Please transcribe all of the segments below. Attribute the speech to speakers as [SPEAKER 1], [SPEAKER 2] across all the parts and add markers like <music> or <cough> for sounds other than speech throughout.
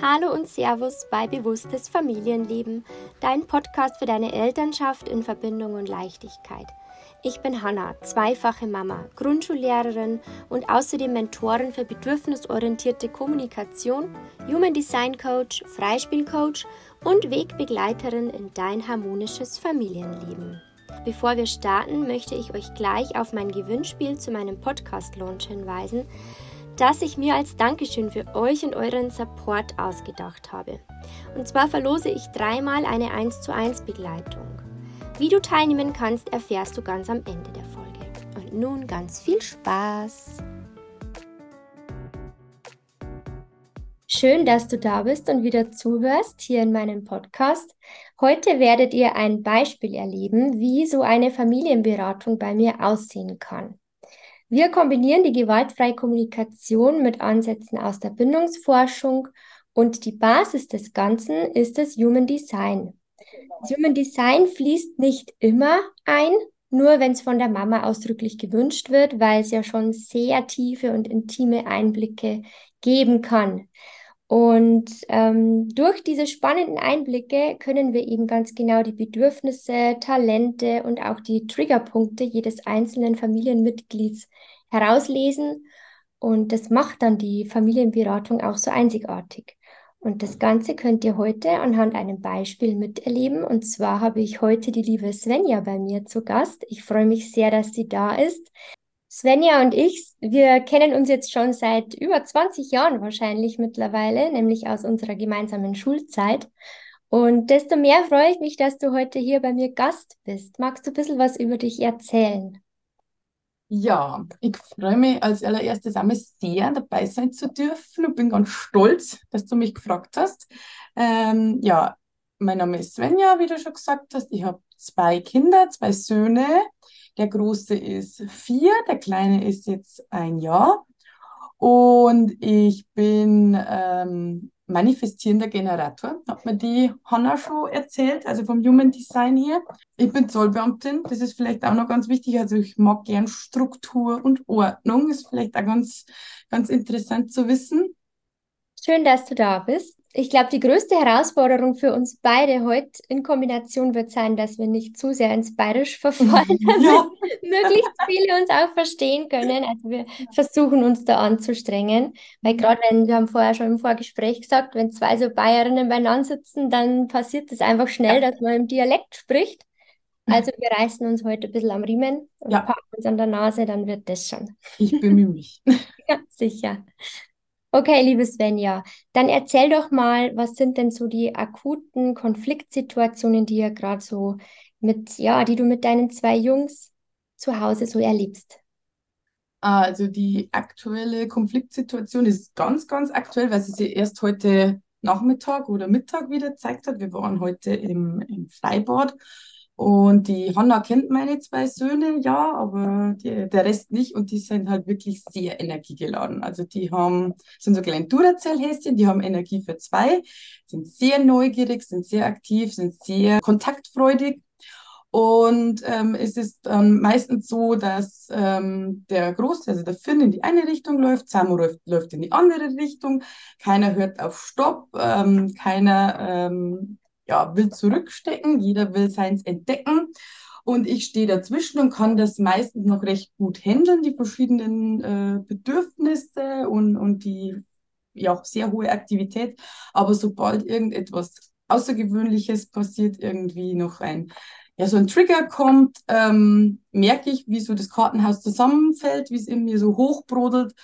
[SPEAKER 1] Hallo und Servus bei Bewusstes Familienleben, dein Podcast für deine Elternschaft in Verbindung und Leichtigkeit. Ich bin Hanna, zweifache Mama, Grundschullehrerin und außerdem Mentorin für bedürfnisorientierte Kommunikation, Human Design Coach, Freispielcoach und Wegbegleiterin in dein harmonisches Familienleben. Bevor wir starten, möchte ich euch gleich auf mein Gewinnspiel zu meinem Podcast-Launch hinweisen, das ich mir als Dankeschön für euch und euren Support ausgedacht habe. Und zwar verlose ich dreimal eine 1 zu 1 Begleitung. Wie du teilnehmen kannst, erfährst du ganz am Ende der Folge. Und nun ganz viel Spaß! Schön, dass du da bist und wieder zuhörst hier in meinem Podcast. Heute werdet ihr ein Beispiel erleben, wie so eine Familienberatung bei mir aussehen kann. Wir kombinieren die gewaltfreie Kommunikation mit Ansätzen aus der Bindungsforschung und die Basis des Ganzen ist das Human Design. Das Human Design fließt nicht immer ein, nur wenn es von der Mama ausdrücklich gewünscht wird, weil es ja schon sehr tiefe und intime Einblicke geben kann. Und ähm, durch diese spannenden Einblicke können wir eben ganz genau die Bedürfnisse, Talente und auch die Triggerpunkte jedes einzelnen Familienmitglieds herauslesen. Und das macht dann die Familienberatung auch so einzigartig. Und das Ganze könnt ihr heute anhand einem Beispiel miterleben. Und zwar habe ich heute die liebe Svenja bei mir zu Gast. Ich freue mich sehr, dass sie da ist. Svenja und ich, wir kennen uns jetzt schon seit über 20 Jahren wahrscheinlich mittlerweile, nämlich aus unserer gemeinsamen Schulzeit. Und desto mehr freue ich mich, dass du heute hier bei mir Gast bist. Magst du ein bisschen was über dich erzählen?
[SPEAKER 2] Ja, ich freue mich als allererstes einmal sehr, dabei sein zu dürfen und bin ganz stolz, dass du mich gefragt hast. Ähm, ja, mein Name ist Svenja, wie du schon gesagt hast. Ich habe zwei Kinder, zwei Söhne. Der große ist vier, der kleine ist jetzt ein Jahr. Und ich bin ähm, manifestierender Generator, hat mir die Hanna schon erzählt, also vom Human Design hier. Ich bin Zollbeamtin, das ist vielleicht auch noch ganz wichtig. Also ich mag gern Struktur und Ordnung, ist vielleicht auch ganz, ganz interessant zu wissen.
[SPEAKER 1] Schön, dass du da bist. Ich glaube, die größte Herausforderung für uns beide heute in Kombination wird sein, dass wir nicht zu sehr ins Bayerisch verfallen, <laughs> ja. damit möglichst viele uns auch verstehen können. Also wir versuchen uns da anzustrengen, weil gerade wenn, wir haben vorher schon im Vorgespräch gesagt, wenn zwei so Bayerinnen beieinander sitzen, dann passiert es einfach schnell, dass man im Dialekt spricht. Also wir reißen uns heute ein bisschen am Riemen und ja. packen uns an der Nase, dann wird das schon.
[SPEAKER 2] Ich bemühe mich. <laughs>
[SPEAKER 1] ja, sicher. Okay, liebe Svenja, dann erzähl doch mal, was sind denn so die akuten Konfliktsituationen, die ihr gerade so mit, ja, die du mit deinen zwei Jungs zu Hause so erlebst?
[SPEAKER 2] Also die aktuelle Konfliktsituation ist ganz, ganz aktuell, weil sie sich erst heute Nachmittag oder Mittag wieder gezeigt hat. Wir waren heute im, im Freibad und die Hanna kennt meine zwei Söhne, ja, aber die, der Rest nicht. Und die sind halt wirklich sehr energiegeladen. Also die haben, sind so kleine Duracell-Häschen, die haben Energie für zwei, sind sehr neugierig, sind sehr aktiv, sind sehr kontaktfreudig. Und ähm, es ist ähm, meistens so, dass ähm, der Große, also der Finn, in die eine Richtung läuft, Samu läuft, läuft in die andere Richtung. Keiner hört auf Stopp, ähm, keiner ähm, ja, will zurückstecken, jeder will seins entdecken. Und ich stehe dazwischen und kann das meistens noch recht gut handeln, die verschiedenen äh, Bedürfnisse und, und die ja auch sehr hohe Aktivität. Aber sobald irgendetwas Außergewöhnliches passiert, irgendwie noch ein, ja, so ein Trigger kommt, ähm, merke ich, wie so das Kartenhaus zusammenfällt, wie es in mir so hochbrodelt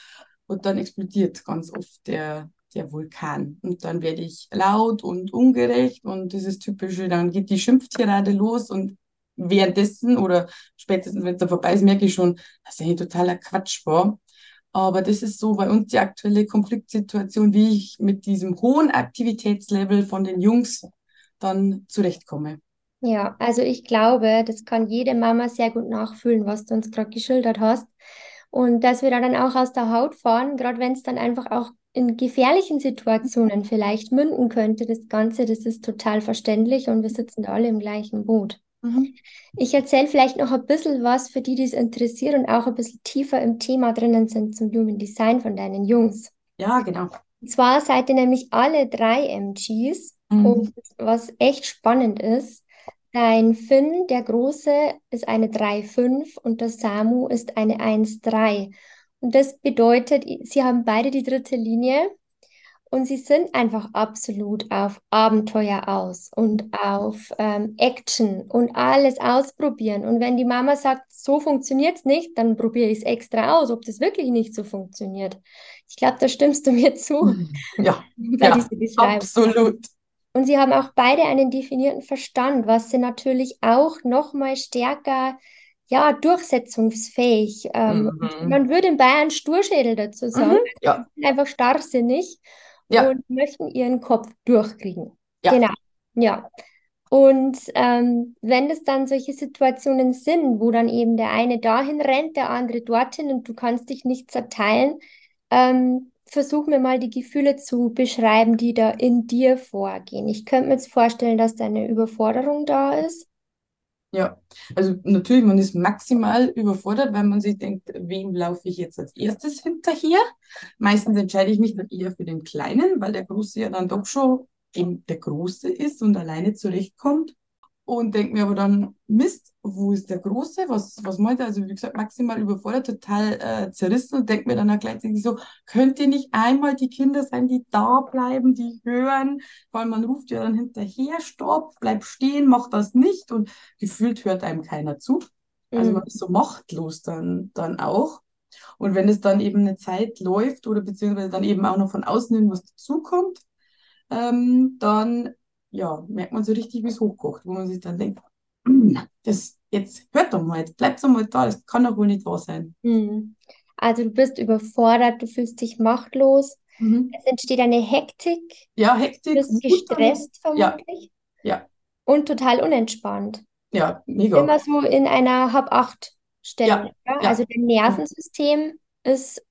[SPEAKER 2] und dann explodiert ganz oft der, der Vulkan. Und dann werde ich laut und ungerecht und dieses typische, dann geht die Schimpftirade los und währenddessen oder spätestens, wenn es dann vorbei ist, merke ich schon, dass er hier totaler Quatsch war. Aber das ist so bei uns die aktuelle Konfliktsituation, wie ich mit diesem hohen Aktivitätslevel von den Jungs dann zurechtkomme.
[SPEAKER 1] Ja, also ich glaube, das kann jede Mama sehr gut nachfühlen, was du uns gerade geschildert hast. Und dass wir da dann auch aus der Haut fahren, gerade wenn es dann einfach auch in gefährlichen Situationen vielleicht münden könnte, das Ganze, das ist total verständlich und wir sitzen da alle im gleichen Boot. Mhm. Ich erzähle vielleicht noch ein bisschen was für die, die es interessiert und auch ein bisschen tiefer im Thema drinnen sind zum Human Design von deinen Jungs.
[SPEAKER 2] Ja, genau.
[SPEAKER 1] Und zwar seid ihr nämlich alle drei MGs.
[SPEAKER 2] Mhm.
[SPEAKER 1] Und was echt spannend ist, dein Finn, der Große, ist eine 3,5 und der Samu ist eine 1,3. Und das bedeutet, sie haben beide die dritte Linie und sie sind einfach absolut auf Abenteuer aus und auf ähm, Action und alles ausprobieren. Und wenn die Mama sagt, so funktioniert es nicht, dann probiere ich es extra aus, ob das wirklich nicht so funktioniert. Ich glaube, da stimmst du mir zu.
[SPEAKER 2] Ja, <laughs>
[SPEAKER 1] bei
[SPEAKER 2] ja,
[SPEAKER 1] Beschreibung.
[SPEAKER 2] absolut.
[SPEAKER 1] Und sie haben auch beide einen definierten Verstand, was sie natürlich auch noch mal stärker, ja, durchsetzungsfähig. Ähm,
[SPEAKER 2] Mhm.
[SPEAKER 1] man würde in Bayern Sturschädel dazu sagen.
[SPEAKER 2] Mhm. Ja,
[SPEAKER 1] Sie sind einfach starrsinnig
[SPEAKER 2] ja,
[SPEAKER 1] und möchten ihren Kopf durchkriegen.
[SPEAKER 2] ja.
[SPEAKER 1] Genau, ja. Und ähm, wenn es dann solche Situationen sind, wo dann eben der eine dahin rennt, der andere dorthin und du kannst dich nicht zerteilen, ähm, versuch mir mal die Gefühle zu beschreiben, die da in dir vorgehen. Ich könnte mir jetzt vorstellen, dass da eine Überforderung da ist.
[SPEAKER 2] Ja, also natürlich, man ist maximal überfordert, weil man sich denkt, wem laufe ich jetzt als erstes hinterher? Meistens entscheide ich mich dann eher für den Kleinen, weil der Große ja dann doch schon eben der Große ist und alleine zurechtkommt. Und denke mir aber dann, Mist, wo ist der Große? Was, was meint er? Also wie gesagt, maximal überfordert, total äh, zerrissen und denke mir dann auch gleichzeitig so, könnt ihr nicht einmal die Kinder sein, die da bleiben, die hören? Weil man ruft ja dann hinterher, stopp, bleib stehen, mach das nicht. Und gefühlt hört einem keiner zu. Also
[SPEAKER 1] Mhm.
[SPEAKER 2] man ist so machtlos dann, dann auch. Und wenn es dann eben eine Zeit läuft oder beziehungsweise dann eben auch noch von außen irgendwas dazukommt, ähm, dann ja, merkt man so richtig, wie es hochkocht, wo man sich dann denkt, "Mm, das jetzt hört doch mal, jetzt bleibt doch mal da, das kann doch wohl nicht wahr sein.
[SPEAKER 1] Mhm. Also du bist überfordert, du fühlst dich machtlos,
[SPEAKER 2] Mhm.
[SPEAKER 1] es entsteht eine Hektik,
[SPEAKER 2] Ja,
[SPEAKER 1] du
[SPEAKER 2] Hektik,
[SPEAKER 1] bist
[SPEAKER 2] Wut dann,
[SPEAKER 1] gestresst
[SPEAKER 2] ja,
[SPEAKER 1] vermutlich
[SPEAKER 2] ja,
[SPEAKER 1] und total unentspannt.
[SPEAKER 2] ja, mega.
[SPEAKER 1] Immer so in einer Hab-Acht-Stellung.
[SPEAKER 2] Ja,
[SPEAKER 1] Ja?
[SPEAKER 2] ja,
[SPEAKER 1] Also dein Nervensystem ist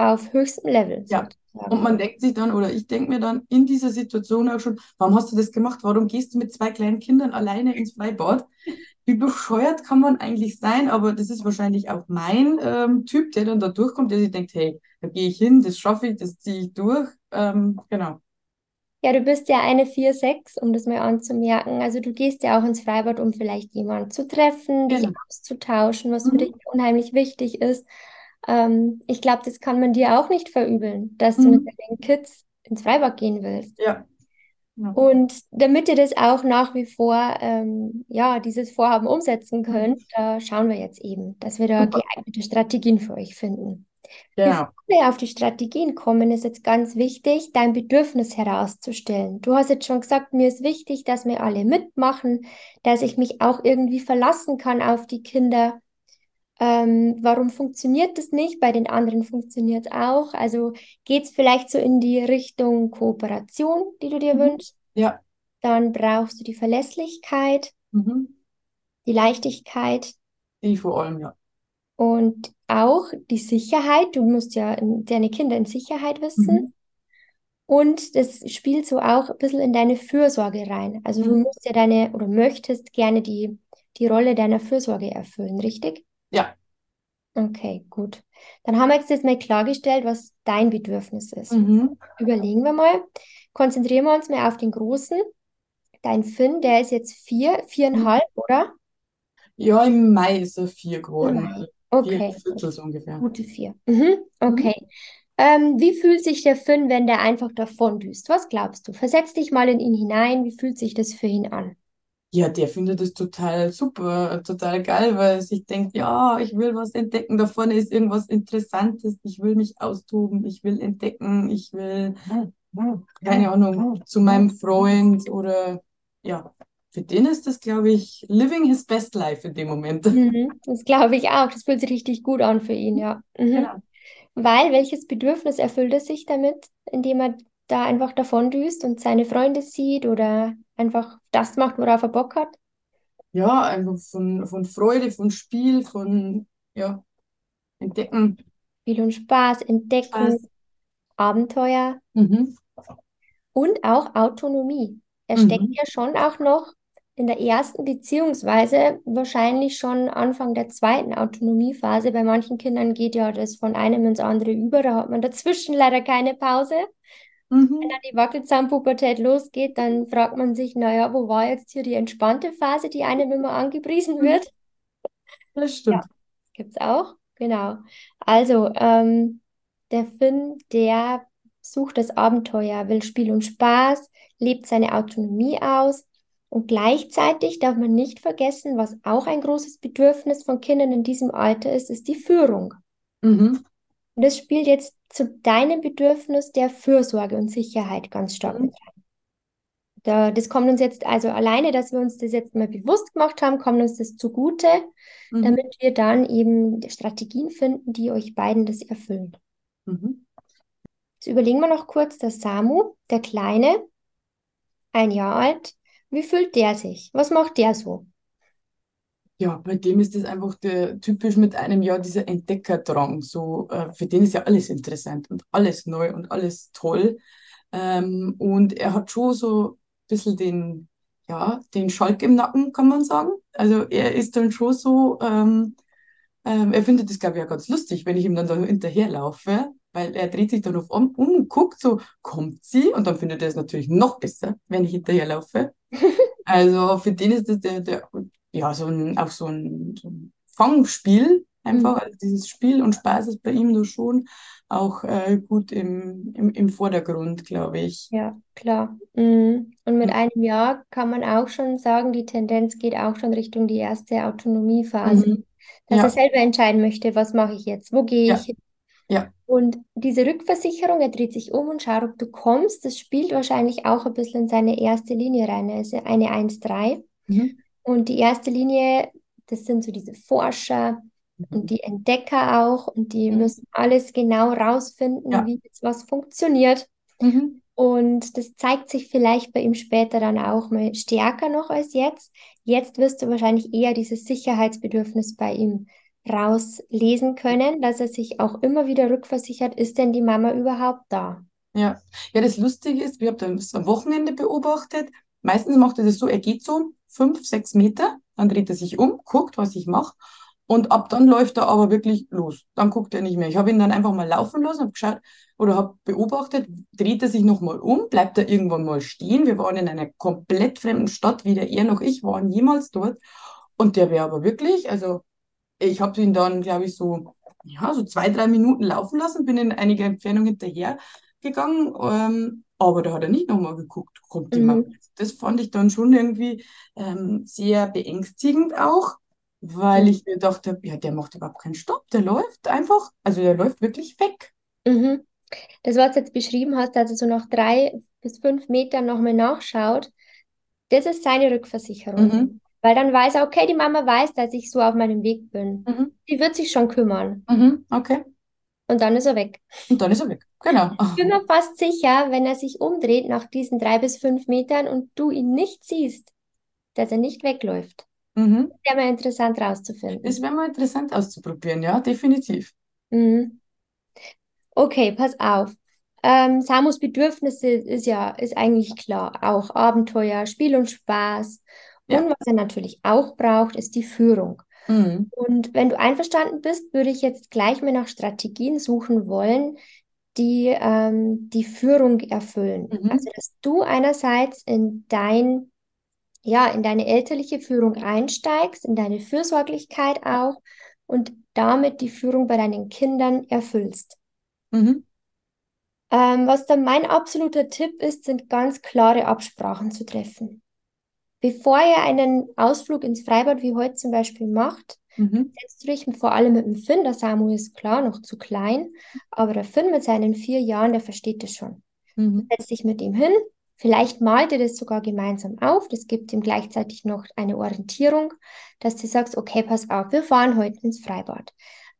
[SPEAKER 1] auf höchstem Level
[SPEAKER 2] ja. Und
[SPEAKER 1] sozusagen.
[SPEAKER 2] man denkt sich dann, oder ich denke mir dann in dieser Situation auch schon, warum hast du das gemacht? Warum gehst du mit zwei kleinen Kindern alleine ins Freibad? Wie bescheuert kann man eigentlich sein? Aber das ist wahrscheinlich auch mein ähm, Typ, der dann da durchkommt, der sich denkt, hey, da gehe ich hin, das schaffe ich, das ziehe ich durch. Ähm, genau.
[SPEAKER 1] Ja, du bist ja eine 4-6, um das mal anzumerken. Also du gehst ja auch ins Freibad, um vielleicht jemanden zu treffen, dich
[SPEAKER 2] Genau.
[SPEAKER 1] auszutauschen, was für dich
[SPEAKER 2] Mhm.
[SPEAKER 1] unheimlich wichtig ist. Ähm, ich glaube, das kann man dir auch nicht verübeln, dass du mit
[SPEAKER 2] Mhm.
[SPEAKER 1] deinen Kids ins Freibad gehen willst.
[SPEAKER 2] Ja. Ja.
[SPEAKER 1] Und damit ihr das auch nach wie vor, ähm, ja, dieses Vorhaben umsetzen
[SPEAKER 2] Mhm.
[SPEAKER 1] könnt, da schauen wir jetzt eben, dass wir da geeignete Strategien für euch finden.
[SPEAKER 2] Genau.
[SPEAKER 1] Bevor wir auf die Strategien kommen, ist jetzt ganz wichtig, dein Bedürfnis herauszustellen. Du hast jetzt schon gesagt, mir ist wichtig, dass wir alle mitmachen, dass ich mich auch irgendwie verlassen kann auf die Kinder. Ähm, warum funktioniert das nicht? Bei den anderen funktioniert es auch. Also geht es vielleicht so in die Richtung Kooperation, die du dir
[SPEAKER 2] Mhm.
[SPEAKER 1] wünschst?
[SPEAKER 2] Ja.
[SPEAKER 1] Dann brauchst du die Verlässlichkeit,
[SPEAKER 2] Mhm.
[SPEAKER 1] die Leichtigkeit
[SPEAKER 2] Die vor allem, ja.
[SPEAKER 1] und auch die Sicherheit. Du musst ja in, deine Kinder in Sicherheit wissen.
[SPEAKER 2] Mhm.
[SPEAKER 1] Und das spielt so auch ein bisschen in deine Fürsorge rein. Also du
[SPEAKER 2] Mhm.
[SPEAKER 1] musst ja deine oder möchtest gerne die, die Rolle deiner Fürsorge erfüllen, richtig?
[SPEAKER 2] Ja.
[SPEAKER 1] Okay, gut. Dann haben wir jetzt das mal klargestellt, was dein Bedürfnis ist.
[SPEAKER 2] Mhm.
[SPEAKER 1] Überlegen wir mal. Konzentrieren wir uns mal auf den Großen. Dein Finn, der ist jetzt vier,
[SPEAKER 2] Mhm.
[SPEAKER 1] viereinhalb, oder?
[SPEAKER 2] Ja, im Mai ist er vier geworden. Also vier
[SPEAKER 1] Okay,
[SPEAKER 2] Viertel so ungefähr.
[SPEAKER 1] gute vier. Mhm.
[SPEAKER 2] Mhm.
[SPEAKER 1] Okay. Ähm, wie fühlt sich der Finn, wenn der einfach davondüst? Was glaubst du? Versetz dich mal in ihn hinein. Wie fühlt sich das für ihn an?
[SPEAKER 2] Ja, der findet es total super, total geil, weil er sich denkt, ja, ich will was entdecken, da vorne ist irgendwas Interessantes, ich will mich austoben, ich will entdecken, ich will, keine Ahnung, zu meinem Freund oder ja, für den ist das, glaube ich, living his best life in dem Moment.
[SPEAKER 1] Mhm. Das glaube ich auch. Das fühlt sich richtig gut an für ihn, ja. Mhm.
[SPEAKER 2] Genau.
[SPEAKER 1] Weil welches Bedürfnis erfüllt er sich damit, indem er da einfach davondüst und seine Freunde sieht oder einfach das macht, worauf er Bock hat?
[SPEAKER 2] Ja, einfach von, von Freude, von Spiel, von, ja, Entdecken,
[SPEAKER 1] Spiel und Spaß, Entdecken,
[SPEAKER 2] Spaß.
[SPEAKER 1] Abenteuer
[SPEAKER 2] Mhm.
[SPEAKER 1] und auch Autonomie. Er steckt
[SPEAKER 2] Mhm.
[SPEAKER 1] ja schon auch noch in der ersten beziehungsweise wahrscheinlich schon Anfang der zweiten Autonomiephase. Bei manchen Kindern geht ja das von einem ins andere über. Da hat man dazwischen <laughs> leider keine Pause. Mhm. Wenn dann die Wackelzahnpubertät losgeht, dann fragt man sich, naja, wo war jetzt hier die entspannte Phase, die einem immer angepriesen mhm. wird?
[SPEAKER 2] Das stimmt. Ja,
[SPEAKER 1] gibt es auch, genau. Also, ähm, der Finn, der sucht das Abenteuer, will Spiel und Spaß, lebt seine Autonomie aus. Und gleichzeitig darf man nicht vergessen, was auch ein großes Bedürfnis von Kindern in diesem Alter ist, ist die Führung. Mhm. Und das spielt jetzt zu deinem Bedürfnis der Fürsorge und Sicherheit ganz stark mhm. mit rein. Da, das kommt uns jetzt, also alleine, dass wir uns das jetzt mal bewusst gemacht haben, kommt uns das zugute, mhm. damit wir dann eben Strategien finden, die euch beiden das erfüllen. Mhm. Jetzt überlegen wir noch kurz, der Samu, der Kleine, ein Jahr alt, wie fühlt der sich? Was macht der so?
[SPEAKER 2] Ja, bei dem ist es einfach der, typisch mit einem Jahr dieser Entdeckerdrang. So, äh, für den ist ja alles interessant und alles neu und alles toll. Ähm, und er hat schon so ein bisschen den, ja, den Schalk im Nacken, kann man sagen. Also er ist dann schon so, ähm, ähm, er findet das, glaube ich, ja ganz lustig, wenn ich ihm dann da hinterherlaufe, weil er dreht sich dann auf um, um guckt so, kommt sie? Und dann findet er es natürlich noch besser, wenn ich hinterherlaufe. <laughs> also für den ist das der, der ja, so ein, auch so ein, so ein Fangspiel einfach. Mhm. Also dieses Spiel und Spaß ist bei ihm nur schon auch äh, gut im, im, im Vordergrund, glaube ich.
[SPEAKER 1] Ja, klar. Mhm. Und mit einem Jahr kann man auch schon sagen, die Tendenz geht auch schon Richtung die erste Autonomiephase. Mhm. Dass ja. er selber entscheiden möchte, was mache ich jetzt, wo gehe
[SPEAKER 2] ja.
[SPEAKER 1] ich hin.
[SPEAKER 2] Ja.
[SPEAKER 1] Und diese Rückversicherung, er dreht sich um und schaut, ob du kommst, das spielt wahrscheinlich auch ein bisschen in seine erste Linie rein, also eine 1-3. Mhm. Und die erste Linie, das sind so diese Forscher mhm. und die Entdecker auch und die mhm. müssen alles genau rausfinden, ja. wie jetzt was funktioniert. Mhm. Und das zeigt sich vielleicht bei ihm später dann auch mal stärker noch als jetzt. Jetzt wirst du wahrscheinlich eher dieses Sicherheitsbedürfnis bei ihm rauslesen können, dass er sich auch immer wieder rückversichert, ist denn die Mama überhaupt da?
[SPEAKER 2] Ja, ja, das Lustige ist, wir haben das am Wochenende beobachtet. Meistens macht er das so, er geht so fünf, sechs Meter, dann dreht er sich um, guckt, was ich mache und ab dann läuft er aber wirklich los. Dann guckt er nicht mehr. Ich habe ihn dann einfach mal laufen lassen, habe geschaut oder habe beobachtet, dreht er sich nochmal um, bleibt er irgendwann mal stehen. Wir waren in einer komplett fremden Stadt, weder er noch ich waren jemals dort. Und der wäre aber wirklich, also ich habe ihn dann, glaube ich, so, ja, so zwei, drei Minuten laufen lassen, bin in einiger Entfernung hinterher gegangen. Ähm, aber da hat er nicht nochmal geguckt, kommt jemand. Mhm. Das fand ich dann schon irgendwie ähm, sehr beängstigend auch, weil mhm. ich mir dachte, ja, der macht überhaupt keinen Stopp, der läuft einfach, also der läuft wirklich weg.
[SPEAKER 1] Mhm. Das, was du jetzt beschrieben hast, also so nach drei bis fünf Metern nochmal nachschaut, das ist seine Rückversicherung. Mhm. Weil dann weiß er, okay, die Mama weiß, dass ich so auf meinem Weg bin. Mhm. Die wird sich schon kümmern.
[SPEAKER 2] Mhm. Okay.
[SPEAKER 1] Und dann ist er weg.
[SPEAKER 2] Und dann ist er weg. Genau.
[SPEAKER 1] Ich bin mir fast sicher, wenn er sich umdreht nach diesen drei bis fünf Metern und du ihn nicht siehst, dass er nicht wegläuft. Mhm. Das wäre mal interessant rauszufinden.
[SPEAKER 2] Das wäre mal interessant auszuprobieren, ja, definitiv.
[SPEAKER 1] Mhm. Okay, pass auf. Ähm, Samus Bedürfnisse ist ja ist eigentlich klar. Auch Abenteuer, Spiel und Spaß. Ja. Und was er natürlich auch braucht, ist die Führung. Mhm. Und wenn du einverstanden bist, würde ich jetzt gleich mal nach Strategien suchen wollen, die ähm, die Führung erfüllen. Mhm. Also, dass du einerseits in dein, ja, in deine elterliche Führung einsteigst, in deine Fürsorglichkeit auch und damit die Führung bei deinen Kindern erfüllst. Mhm. Ähm, was dann mein absoluter Tipp ist, sind ganz klare Absprachen zu treffen. Bevor ihr einen Ausflug ins Freibad wie heute zum Beispiel macht, mhm. setzt du dich vor allem mit dem Finn, der Samu ist klar noch zu klein, aber der Finn mit seinen vier Jahren, der versteht das schon. Mhm. Setz dich mit ihm hin, vielleicht malt ihr das sogar gemeinsam auf, das gibt ihm gleichzeitig noch eine Orientierung, dass du sagst, okay, pass auf, wir fahren heute ins Freibad.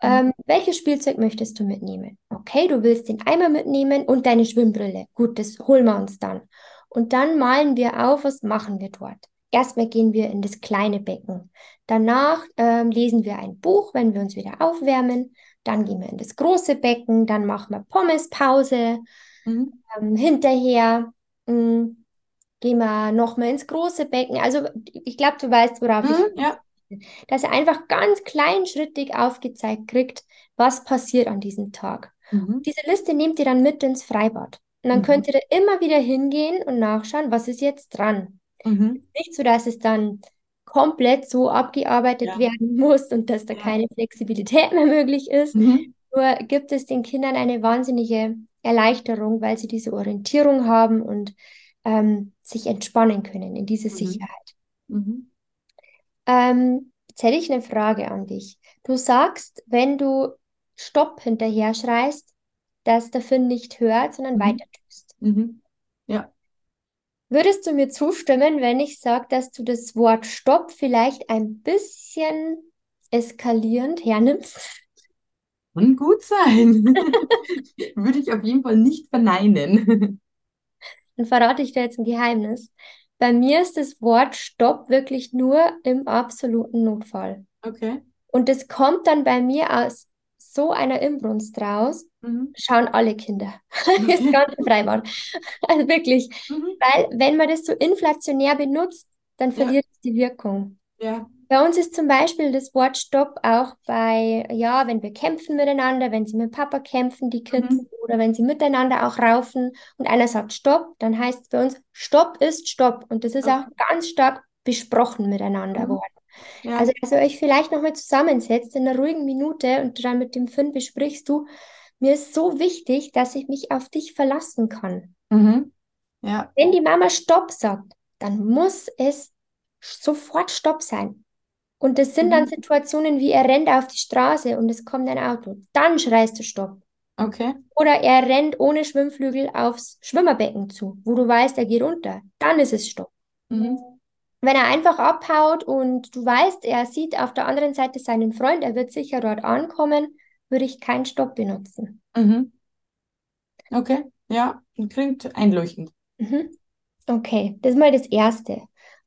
[SPEAKER 1] Mhm. Ähm, welches Spielzeug möchtest du mitnehmen? Okay, du willst den Eimer mitnehmen und deine Schwimmbrille. Gut, das holen wir uns dann. Und dann malen wir auf, was machen wir dort. Erstmal gehen wir in das kleine Becken. Danach ähm, lesen wir ein Buch, wenn wir uns wieder aufwärmen. Dann gehen wir in das große Becken. Dann machen wir Pommespause. Mhm. Ähm, hinterher mh, hm, gehen wir nochmal ins große Becken. Also ich glaube, du weißt, worauf mhm, ich... Ja. Dass er einfach ganz kleinschrittig aufgezeigt kriegt, was passiert an diesem Tag. Mhm. Diese Liste nehmt ihr dann mit ins Freibad. Und dann
[SPEAKER 2] Mhm.
[SPEAKER 1] könnt ihr da immer wieder hingehen und nachschauen, was ist jetzt dran.
[SPEAKER 2] Mhm.
[SPEAKER 1] Nicht so, dass es dann komplett so abgearbeitet
[SPEAKER 2] Ja.
[SPEAKER 1] werden muss und dass da
[SPEAKER 2] Ja.
[SPEAKER 1] keine Flexibilität <laughs> mehr möglich ist.
[SPEAKER 2] Mhm.
[SPEAKER 1] Nur gibt es den Kindern eine wahnsinnige Erleichterung, weil sie diese Orientierung haben und ähm, sich entspannen können in diese
[SPEAKER 2] Mhm.
[SPEAKER 1] Sicherheit.
[SPEAKER 2] Mhm.
[SPEAKER 1] Ähm, jetzt hätte ich eine Frage an dich. Du sagst, wenn du Stopp hinterher schreist, der Finn nicht hört, sondern
[SPEAKER 2] Mhm.
[SPEAKER 1] weiter tust.
[SPEAKER 2] Mhm. Ja.
[SPEAKER 1] Würdest du mir zustimmen, wenn ich sage, dass du das Wort Stopp vielleicht ein bisschen eskalierend hernimmst?
[SPEAKER 2] Kann gut sein. <laughs> Würde ich auf jeden Fall nicht verneinen. <laughs>
[SPEAKER 1] Dann verrate ich dir jetzt ein Geheimnis. Bei mir ist das Wort Stopp wirklich nur im absoluten Notfall.
[SPEAKER 2] Okay.
[SPEAKER 1] Und das kommt dann bei mir aus so einer Inbrunst raus,
[SPEAKER 2] Mhm.
[SPEAKER 1] schauen alle Kinder. Das ganze Freibad. Also wirklich,
[SPEAKER 2] Mhm.
[SPEAKER 1] weil wenn man das so inflationär benutzt, dann
[SPEAKER 2] Ja.
[SPEAKER 1] verliert es die Wirkung.
[SPEAKER 2] Ja.
[SPEAKER 1] Bei uns ist zum Beispiel das Wort Stopp auch bei, ja, wenn wir kämpfen miteinander, wenn sie mit Papa kämpfen, die Kids,
[SPEAKER 2] Mhm.
[SPEAKER 1] oder wenn sie miteinander auch raufen und einer sagt Stopp, dann heißt es bei uns, Stopp ist Stopp. Und das ist
[SPEAKER 2] Okay.
[SPEAKER 1] auch ganz stark besprochen miteinander
[SPEAKER 2] Mhm.
[SPEAKER 1] worden.
[SPEAKER 2] Ja.
[SPEAKER 1] Also, als ihr euch vielleicht nochmal zusammensetzt in einer ruhigen Minute und dann mit dem Finn besprichst du, mir ist so wichtig, dass ich mich auf dich verlassen kann.
[SPEAKER 2] Mhm. Ja.
[SPEAKER 1] Wenn die Mama Stopp sagt, dann muss es sofort Stopp sein. Und das sind dann
[SPEAKER 2] Mhm.
[SPEAKER 1] Situationen wie er rennt auf die Straße und es kommt ein Auto. Dann schreist du Stopp.
[SPEAKER 2] Okay.
[SPEAKER 1] Oder er rennt ohne Schwimmflügel aufs Schwimmerbecken zu, wo du weißt, er geht unter. Dann ist es Stopp.
[SPEAKER 2] Mhm.
[SPEAKER 1] Wenn er einfach abhaut und du weißt, er sieht auf der anderen Seite seinen Freund, er wird sicher dort ankommen, würde ich keinen Stopp benutzen.
[SPEAKER 2] Mhm. Okay. Ja, klingt einleuchtend.
[SPEAKER 1] Mhm. Okay, das ist mal das Erste.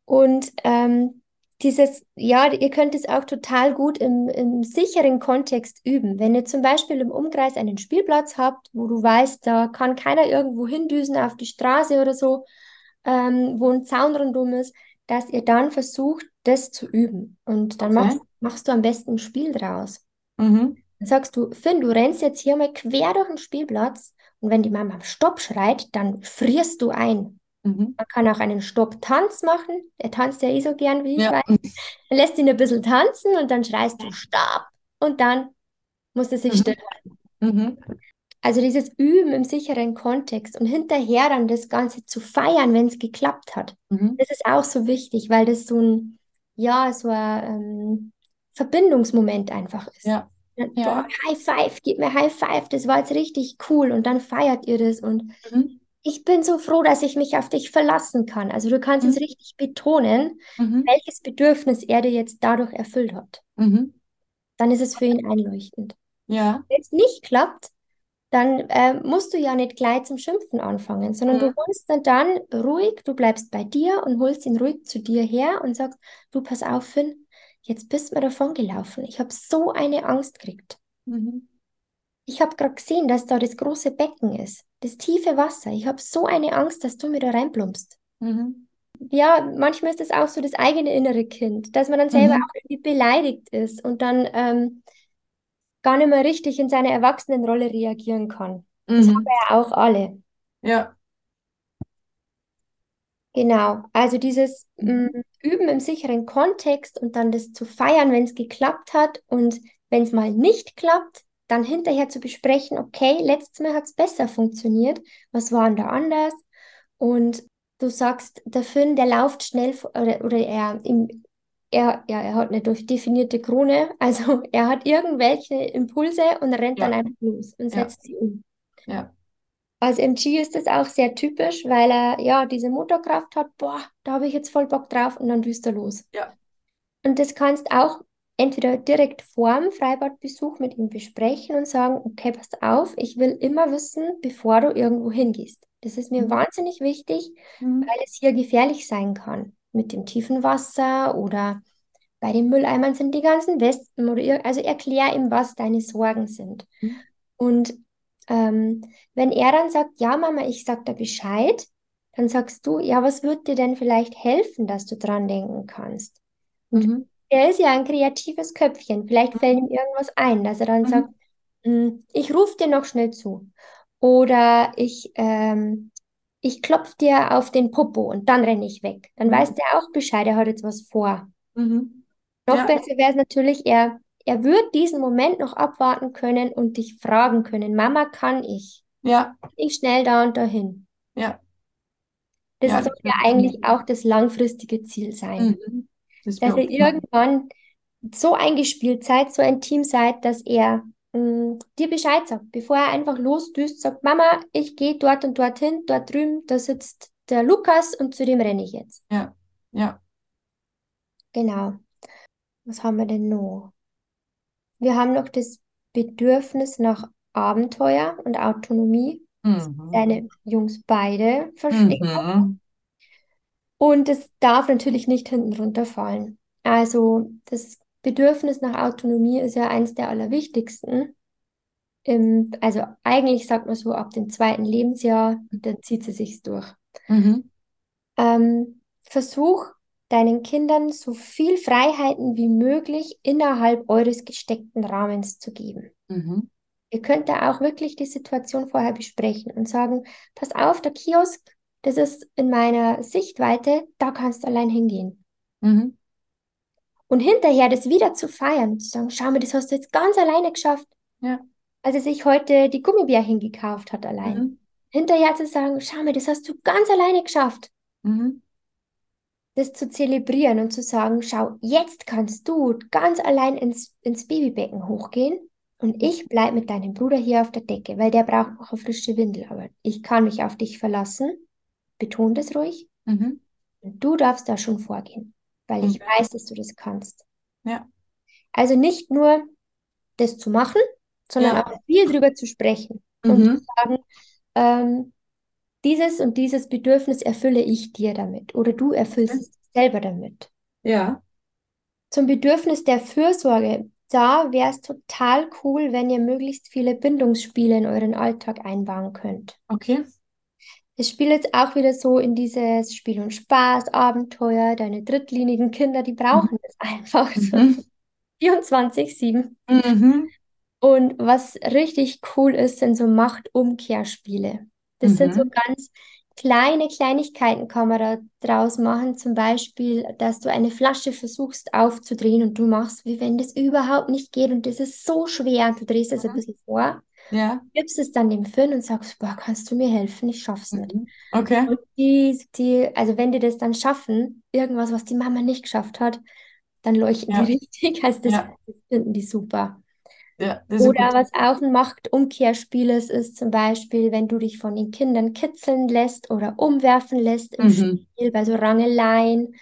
[SPEAKER 1] Und ähm, dieses, ja, ihr könnt es auch total gut im, im sicheren Kontext üben. Wenn ihr zum Beispiel im Umkreis einen Spielplatz habt, wo du weißt, da kann keiner irgendwo hindüsen auf die Straße oder so, ähm, wo ein Zaun rundum ist, dass ihr dann versucht, das zu üben. Und dann
[SPEAKER 2] Okay.
[SPEAKER 1] machst, machst du am besten ein Spiel draus.
[SPEAKER 2] Mhm.
[SPEAKER 1] Dann sagst du, Finn, du rennst jetzt hier mal quer durch den Spielplatz und wenn die Mama Stopp schreit, dann frierst du ein.
[SPEAKER 2] Mhm.
[SPEAKER 1] Man kann auch einen Stopp-Tanz machen. Er tanzt ja eh so gern, wie ich
[SPEAKER 2] Ja.
[SPEAKER 1] weiß. Er lässt ihn ein bisschen tanzen und dann schreist du Stopp und dann muss er sich
[SPEAKER 2] Mhm.
[SPEAKER 1] still.
[SPEAKER 2] Mhm.
[SPEAKER 1] Also dieses Üben im sicheren Kontext und hinterher dann das Ganze zu feiern, wenn es geklappt hat.
[SPEAKER 2] Mhm.
[SPEAKER 1] Das ist auch so wichtig, weil das so ein, ja, so ein ähm, Verbindungsmoment einfach ist.
[SPEAKER 2] Ja.
[SPEAKER 1] Ja. Boah, High Five, gib mir High Five, das war jetzt richtig cool und dann feiert ihr das und
[SPEAKER 2] Mhm.
[SPEAKER 1] ich bin so froh, dass ich mich auf dich verlassen kann. Also du kannst es
[SPEAKER 2] Mhm.
[SPEAKER 1] richtig betonen,
[SPEAKER 2] Mhm.
[SPEAKER 1] welches Bedürfnis er dir jetzt dadurch erfüllt hat.
[SPEAKER 2] Mhm.
[SPEAKER 1] Dann ist es für ihn einleuchtend.
[SPEAKER 2] Ja.
[SPEAKER 1] Wenn es nicht klappt, dann äh, musst du ja nicht gleich zum Schimpfen anfangen, sondern du
[SPEAKER 2] Mhm.
[SPEAKER 1] holst dann, dann ruhig, du bleibst bei dir und holst ihn ruhig zu dir her und sagst, du pass auf, Finn, jetzt bist du mir davon gelaufen. Ich habe so eine Angst gekriegt.
[SPEAKER 2] Mhm.
[SPEAKER 1] Ich habe gerade gesehen, dass da das große Becken ist, das tiefe Wasser. Ich habe so eine Angst, dass du mir da reinplumpst.
[SPEAKER 2] Mhm.
[SPEAKER 1] Ja, manchmal ist es auch so das eigene innere Kind, dass man dann selber
[SPEAKER 2] Mhm.
[SPEAKER 1] auch irgendwie beleidigt ist und dann ähm, gar nicht mehr richtig in seine Erwachsenenrolle reagieren kann. Das haben
[SPEAKER 2] Mhm.
[SPEAKER 1] wir ja auch alle.
[SPEAKER 2] Ja.
[SPEAKER 1] Genau, also dieses
[SPEAKER 2] Mhm.
[SPEAKER 1] mm, Üben im sicheren Kontext und dann das zu feiern, wenn es geklappt hat und wenn es mal nicht klappt, dann hinterher zu besprechen, okay, letztes Mal hat es besser funktioniert, was war denn da anders? Und du sagst, der Finn, der läuft schnell oder, oder er, im, er, ja, er hat eine durchdefinierte Krone, <laughs> also er hat irgendwelche Impulse und rennt dann
[SPEAKER 2] Ja.
[SPEAKER 1] einfach los und
[SPEAKER 2] Ja.
[SPEAKER 1] setzt sie um.
[SPEAKER 2] Ja.
[SPEAKER 1] Als MG ist das auch sehr typisch, weil er ja diese Motorkraft hat. Boah, da habe ich jetzt voll Bock drauf und dann düst er los.
[SPEAKER 2] Ja.
[SPEAKER 1] Und das kannst auch entweder direkt vor dem Freibadbesuch mit ihm besprechen und sagen, okay, pass auf, ich will immer wissen, bevor du irgendwo hingehst. Das ist mir
[SPEAKER 2] Mhm.
[SPEAKER 1] wahnsinnig wichtig,
[SPEAKER 2] Mhm.
[SPEAKER 1] weil es hier gefährlich sein kann. Mit dem tiefen Wasser oder bei den Mülleimern sind die ganzen Wespen oder ir also erklär ihm, was deine Sorgen sind.
[SPEAKER 2] Mhm.
[SPEAKER 1] Und ähm, wenn er dann sagt, ja, Mama, ich sag da Bescheid, dann sagst du, ja, was wird dir denn vielleicht helfen, dass du dran denken kannst? Und
[SPEAKER 2] Mhm.
[SPEAKER 1] er ist ja ein kreatives Köpfchen. Vielleicht fällt ihm irgendwas ein, dass er dann
[SPEAKER 2] Mhm.
[SPEAKER 1] sagt, "Mm, ich rufe dir noch schnell zu. Oder ich, ähm, ich klopfe dir auf den Popo und dann renne ich weg. Dann
[SPEAKER 2] Mhm.
[SPEAKER 1] weiß der auch Bescheid, er hat jetzt was vor.
[SPEAKER 2] Mhm.
[SPEAKER 1] Noch
[SPEAKER 2] Ja.
[SPEAKER 1] besser wäre es natürlich, er, er wird diesen Moment noch abwarten können und dich fragen können, Mama, kann ich?
[SPEAKER 2] Ja.
[SPEAKER 1] Ich schnell da und dahin.
[SPEAKER 2] Ja.
[SPEAKER 1] Das
[SPEAKER 2] Ja,
[SPEAKER 1] soll ja eigentlich
[SPEAKER 2] schon-
[SPEAKER 1] auch das langfristige Ziel sein.
[SPEAKER 2] Mhm. Das
[SPEAKER 1] Dass ihr irgendwann so eingespielt seid, so ein Team seid, dass er mh, dir Bescheid sagt, bevor er einfach losdüst, sagt, Mama, ich gehe dort und dorthin, dort drüben, da sitzt der Lukas und zu dem renne ich jetzt.
[SPEAKER 2] Ja. Ja.
[SPEAKER 1] Genau. Was haben wir denn noch? Wir haben noch das Bedürfnis nach Abenteuer und Autonomie.
[SPEAKER 2] Mhm.
[SPEAKER 1] Deine Jungs beide verstehen.
[SPEAKER 2] Mhm.
[SPEAKER 1] Und es darf natürlich nicht hinten runterfallen. Also das Bedürfnis nach Autonomie ist ja eins der allerwichtigsten. Im, also eigentlich sagt man so ab dem zweiten Lebensjahr, dann zieht sie sich durch.
[SPEAKER 2] Mhm.
[SPEAKER 1] Ähm, versuch deinen Kindern so viel Freiheiten wie möglich innerhalb eures gesteckten Rahmens zu geben.
[SPEAKER 2] Mhm.
[SPEAKER 1] Ihr könnt da auch wirklich die Situation vorher besprechen und sagen, pass auf, der Kiosk, das ist in meiner Sichtweite, da kannst du allein hingehen.
[SPEAKER 2] Mhm.
[SPEAKER 1] Und hinterher das wieder zu feiern, zu sagen, schau mal, das hast du jetzt ganz alleine geschafft.
[SPEAKER 2] Ja.
[SPEAKER 1] Als er sich heute die Gummibärchen gekauft hat allein.
[SPEAKER 2] Mhm.
[SPEAKER 1] Hinterher zu sagen, schau mal, das hast du ganz alleine geschafft.
[SPEAKER 2] Mhm.
[SPEAKER 1] Das zu zelebrieren und zu sagen, schau, jetzt kannst du ganz allein ins, ins Babybecken hochgehen und ich bleib mit deinem Bruder hier auf der Decke, weil der braucht noch eine frische Windel. Aber ich kann mich auf dich verlassen. Beton das ruhig.
[SPEAKER 2] Mhm.
[SPEAKER 1] Und du darfst da schon vorgehen, weil ich
[SPEAKER 2] Okay.
[SPEAKER 1] weiß, dass du das kannst.
[SPEAKER 2] Ja.
[SPEAKER 1] Also nicht nur das zu machen, sondern
[SPEAKER 2] Ja.
[SPEAKER 1] auch viel drüber zu sprechen und zu
[SPEAKER 2] Mhm.
[SPEAKER 1] sagen, ähm, dieses und dieses Bedürfnis erfülle ich dir damit oder du erfüllst
[SPEAKER 2] Mhm.
[SPEAKER 1] es selber damit.
[SPEAKER 2] Ja.
[SPEAKER 1] Zum Bedürfnis der Fürsorge, da wäre es total cool, wenn ihr möglichst viele Bindungsspiele in euren Alltag einbauen könnt.
[SPEAKER 2] Okay.
[SPEAKER 1] Es spielt jetzt auch wieder so in dieses Spiel und Spaß, Abenteuer, deine drittlinigen Kinder, die brauchen das einfach so
[SPEAKER 2] Mhm. <laughs>
[SPEAKER 1] 24/7.
[SPEAKER 2] Mhm.
[SPEAKER 1] Und was richtig cool ist, sind so Machtumkehrspiele. Das sind so
[SPEAKER 2] Mhm.
[SPEAKER 1] ganz kleine Kleinigkeiten, kann man da draus machen. Zum Beispiel, dass du eine Flasche versuchst aufzudrehen und du machst, wie wenn das überhaupt nicht geht und das ist so schwer und du drehst es ein
[SPEAKER 2] Mhm.
[SPEAKER 1] bisschen vor,
[SPEAKER 2] Ja.
[SPEAKER 1] gibst es dann dem Finn und sagst, boah, kannst du mir helfen? Ich schaff's nicht.
[SPEAKER 2] Mhm. Okay.
[SPEAKER 1] Und die, die, also wenn die das dann schaffen, irgendwas, was die Mama nicht geschafft hat, dann leuchten
[SPEAKER 2] Ja.
[SPEAKER 1] die richtig. Also das,
[SPEAKER 2] Ja.
[SPEAKER 1] finden die super.
[SPEAKER 2] Ja,
[SPEAKER 1] Oder was auch ein Machtumkehrspiel ist, ist zum Beispiel, wenn du dich von den Kindern kitzeln lässt oder umwerfen lässt im
[SPEAKER 2] Mhm.
[SPEAKER 1] Spiel, bei so Rangeleien.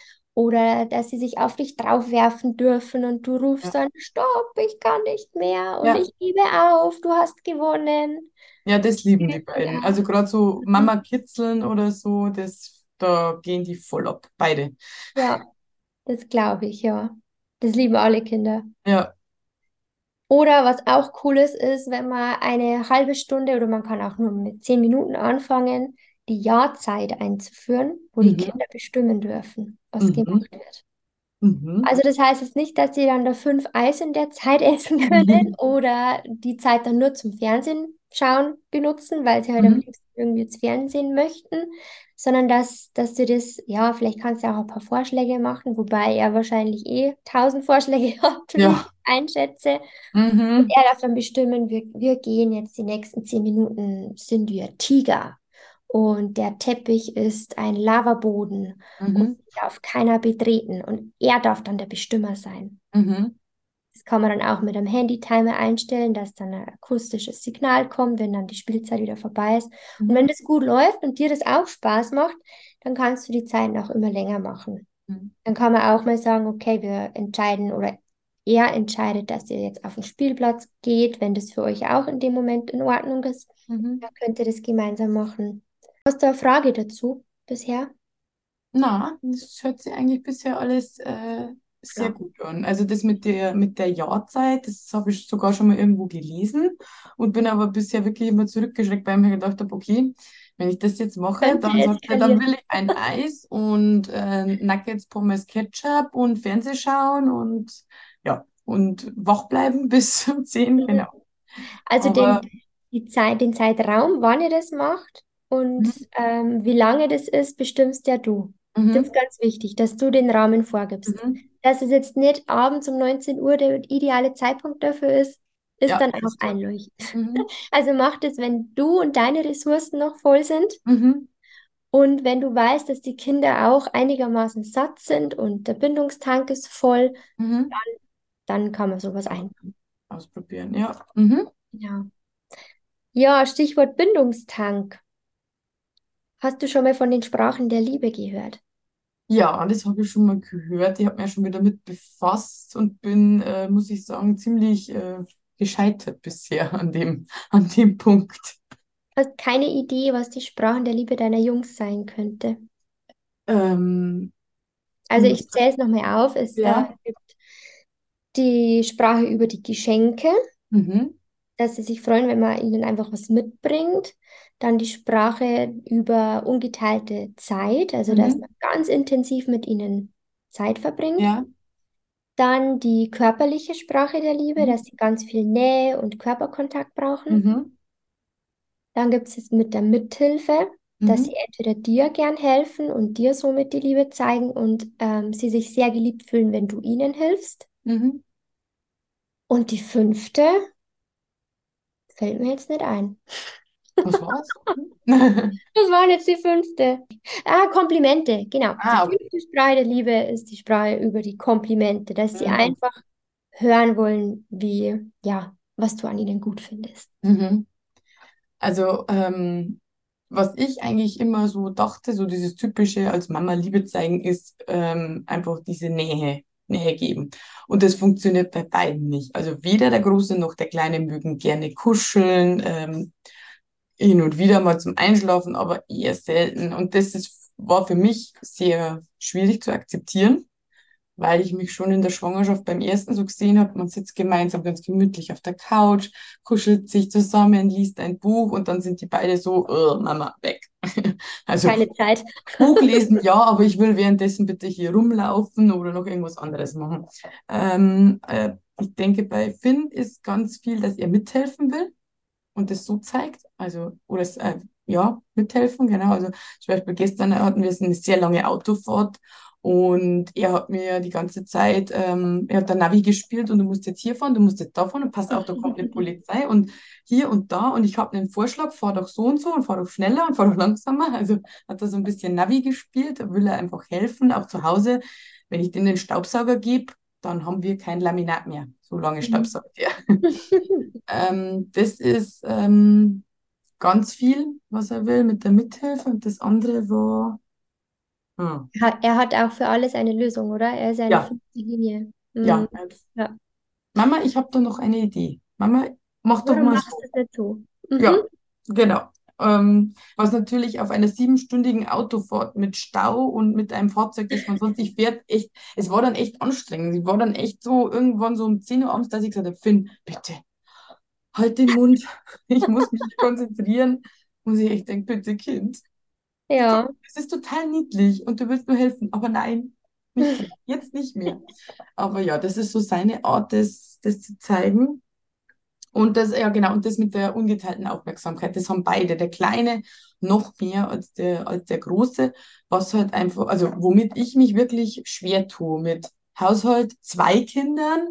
[SPEAKER 1] Oder dass sie sich auf dich draufwerfen dürfen und du rufst
[SPEAKER 2] Ja.
[SPEAKER 1] dann, Stopp, ich kann nicht mehr und
[SPEAKER 2] Ja.
[SPEAKER 1] ich gebe auf, du hast gewonnen.
[SPEAKER 2] Ja, das lieben die
[SPEAKER 1] Und
[SPEAKER 2] beiden.
[SPEAKER 1] auch,
[SPEAKER 2] Also gerade so
[SPEAKER 1] mhm.
[SPEAKER 2] Mama kitzeln oder so, das, da gehen die voll ab. Beide.
[SPEAKER 1] ja, das glaube ich, ja. Das lieben alle Kinder.
[SPEAKER 2] Ja.
[SPEAKER 1] Oder was auch cool ist, ist, wenn man eine halbe Stunde oder man kann auch nur mit zehn Minuten anfangen, die Ja-Zeit einzuführen, wo die
[SPEAKER 2] Mhm.
[SPEAKER 1] Kinder bestimmen dürfen, was
[SPEAKER 2] Mhm.
[SPEAKER 1] gemacht wird.
[SPEAKER 2] Mhm.
[SPEAKER 1] Also das heißt jetzt nicht, dass sie dann da fünf Eis in der Zeit <laughs> essen können <laughs> oder die Zeit dann nur zum Fernsehen schauen benutzen, weil sie halt am
[SPEAKER 2] Mhm.
[SPEAKER 1] liebsten irgendwie jetzt Fernsehen möchten, sondern dass, dass du das, ja, vielleicht kannst du auch ein paar Vorschläge machen, wobei er wahrscheinlich eh tausend Vorschläge <laughs> hat, wie ich
[SPEAKER 2] Ja.
[SPEAKER 1] einschätze.
[SPEAKER 2] Mhm.
[SPEAKER 1] Und er darf dann bestimmen, wir, wir gehen jetzt die nächsten zehn Minuten, sind wir Tiger. Und der Teppich ist ein Lavaboden und
[SPEAKER 2] Mhm.
[SPEAKER 1] darf keiner betreten. Und er darf dann der Bestimmer sein.
[SPEAKER 2] Mhm.
[SPEAKER 1] Das kann man dann auch mit einem Handy-Timer einstellen, dass dann ein akustisches Signal kommt, wenn dann die Spielzeit wieder vorbei ist. Und
[SPEAKER 2] Mhm.
[SPEAKER 1] wenn das gut läuft und dir das auch Spaß macht, dann kannst du die Zeiten auch immer länger machen.
[SPEAKER 2] Mhm.
[SPEAKER 1] Dann kann man auch mal sagen, okay, wir entscheiden oder er entscheidet, dass ihr jetzt auf den Spielplatz geht, wenn das für euch auch in dem Moment in Ordnung ist.
[SPEAKER 2] Mhm.
[SPEAKER 1] Dann könnt ihr das gemeinsam machen. Hast du eine Frage dazu bisher?
[SPEAKER 2] Na, das hört sich eigentlich bisher alles äh, sehr
[SPEAKER 1] Ja.
[SPEAKER 2] gut an. Also das mit der mit der Jahrzeit, das habe ich sogar schon mal irgendwo gelesen und bin aber bisher wirklich immer zurückgeschreckt, weil ich mir gedacht habe, okay, wenn ich das jetzt mache, dann sagt er, dann will ich ein Eis und äh, Nuggets, Pommes, Ketchup und Fernseh schauen und ja, und wach bleiben <laughs> bis um 10,
[SPEAKER 1] Mhm.
[SPEAKER 2] genau.
[SPEAKER 1] Also den,
[SPEAKER 2] Aber
[SPEAKER 1] die Zeit, den Zeitraum, wann ihr das macht und
[SPEAKER 2] Mhm.
[SPEAKER 1] ähm, wie lange das ist, bestimmst ja du. Das
[SPEAKER 2] Mhm.
[SPEAKER 1] ist ganz wichtig, dass du den Rahmen vorgibst.
[SPEAKER 2] Mhm.
[SPEAKER 1] Dass es jetzt nicht abends um 19 Uhr der ideale Zeitpunkt dafür ist, ist
[SPEAKER 2] Ja,
[SPEAKER 1] dann
[SPEAKER 2] das
[SPEAKER 1] auch einleuchtend.
[SPEAKER 2] Mhm. <laughs>
[SPEAKER 1] Also mach das, wenn du und deine Ressourcen noch voll sind
[SPEAKER 2] Mhm.
[SPEAKER 1] und wenn du weißt, dass die Kinder auch einigermaßen satt sind und der Bindungstank ist voll,
[SPEAKER 2] Mhm.
[SPEAKER 1] dann kann man sowas einbauen.
[SPEAKER 2] Ausprobieren, ja. Mhm.
[SPEAKER 1] Ja. Ja, Stichwort Bindungstank. Hast du schon mal von den Sprachen der Liebe gehört?
[SPEAKER 2] Ja, das habe ich schon mal gehört. Ich habe mich ja schon wieder mit befasst und bin, äh, muss ich sagen, ziemlich äh, gescheitert bisher an dem, an dem Punkt.
[SPEAKER 1] Hast keine Idee, was die Sprachen der Liebe deiner Jungs sein könnte?
[SPEAKER 2] Ähm,
[SPEAKER 1] Also ich zähle es nochmal auf. Es äh,
[SPEAKER 2] Ja.
[SPEAKER 1] gibt die Sprache über die Geschenke,
[SPEAKER 2] mhm.
[SPEAKER 1] Dass sie sich freuen, wenn man ihnen einfach was mitbringt. Dann die Sprache über ungeteilte Zeit, also dass
[SPEAKER 2] Mhm.
[SPEAKER 1] man ganz intensiv mit ihnen Zeit verbringt.
[SPEAKER 2] Ja.
[SPEAKER 1] Dann die körperliche Sprache der Liebe,
[SPEAKER 2] Mhm.
[SPEAKER 1] dass sie ganz viel Nähe und Körperkontakt brauchen.
[SPEAKER 2] Mhm.
[SPEAKER 1] Dann gibt es es mit der Mithilfe, dass
[SPEAKER 2] Mhm.
[SPEAKER 1] sie entweder dir gern helfen und dir somit die Liebe zeigen und ähm, sie sich sehr geliebt fühlen, wenn du ihnen hilfst.
[SPEAKER 2] Mhm.
[SPEAKER 1] Und die fünfte fällt mir jetzt nicht ein.
[SPEAKER 2] Was war's? <laughs>
[SPEAKER 1] Das war jetzt die fünfte. Ah, Komplimente, genau.
[SPEAKER 2] Ah,
[SPEAKER 1] Die
[SPEAKER 2] okay.
[SPEAKER 1] fünfte Sprache der Liebe ist die Sprache über die Komplimente, dass sie
[SPEAKER 2] Mhm.
[SPEAKER 1] einfach hören wollen, wie, ja, was du an ihnen gut findest.
[SPEAKER 2] Mhm. Also, ähm, was ich eigentlich immer so dachte, so dieses typische als Mama Liebe zeigen, ist ähm, einfach diese Nähe, Nähe geben. Und das funktioniert bei beiden nicht. Also weder der Große noch der Kleine mögen gerne kuscheln, ähm, hin und wieder mal zum Einschlafen, aber eher selten. Und das ist, war für mich sehr schwierig zu akzeptieren weil ich mich schon in der Schwangerschaft beim ersten so gesehen habe, man sitzt gemeinsam ganz gemütlich auf der Couch, kuschelt sich zusammen, liest ein Buch und dann sind die beide so, "Oh, Mama, weg. <laughs> Also
[SPEAKER 1] Keine Zeit.
[SPEAKER 2] Buch lesen, ja, aber ich will währenddessen bitte hier rumlaufen oder noch irgendwas anderes machen. Ähm, äh, ich denke, bei Finn ist ganz viel, dass er mithelfen will und das so zeigt. Also, oder es, äh, ja, mithelfen, genau. Also zum Beispiel gestern hatten wir eine sehr lange Autofahrt und er hat mir die ganze Zeit, ähm, er hat dann Navi gespielt und du musst jetzt hier fahren, du musst jetzt da fahren und pass auf, da kommt eine <laughs> Polizei und hier und da und ich habe einen Vorschlag, fahr doch so und so und fahr doch schneller und fahr doch langsamer. Also hat er so ein bisschen Navi gespielt, da will er einfach helfen, auch zu Hause. Wenn ich denen den Staubsauger gebe, dann haben wir kein Laminat mehr. So lange
[SPEAKER 1] Mhm.
[SPEAKER 2] staubsaugt er. <laughs> Ähm, das ist ähm, ganz viel, was er will mit der Mithilfe und das andere war, hm,
[SPEAKER 1] Er hat auch für alles eine Lösung, oder? Er ist eine
[SPEAKER 2] ja,
[SPEAKER 1] fünfte Linie.
[SPEAKER 2] ja.
[SPEAKER 1] Mhm. Ja.
[SPEAKER 2] Mama, ich habe da noch eine Idee. Mama, mach doch mal
[SPEAKER 1] machst
[SPEAKER 2] so.
[SPEAKER 1] so? Mhm.
[SPEAKER 2] Ja, genau. Ähm, was natürlich auf einer siebenstündigen Autofahrt mit Stau und mit einem Fahrzeug, das man sonst nicht fährt, echt, es war dann echt anstrengend. Ich war dann echt so irgendwann so um 10 Uhr abends, dass ich gesagt habe, Finn, bitte, halt den Mund. <laughs> Ich muss mich konzentrieren. Muss ich echt denken, bitte, Kind.
[SPEAKER 1] Ja.
[SPEAKER 2] Es ist total niedlich und du willst nur helfen, aber nein, nicht. <laughs> Jetzt nicht mehr. Aber ja, das ist so seine Art, das, das zu zeigen. Und das, ja genau, und das mit der ungeteilten Aufmerksamkeit, das haben beide, der Kleine noch mehr als der, als der Große, was halt einfach, also womit ich mich wirklich schwer tue, mit Haushalt, zwei Kindern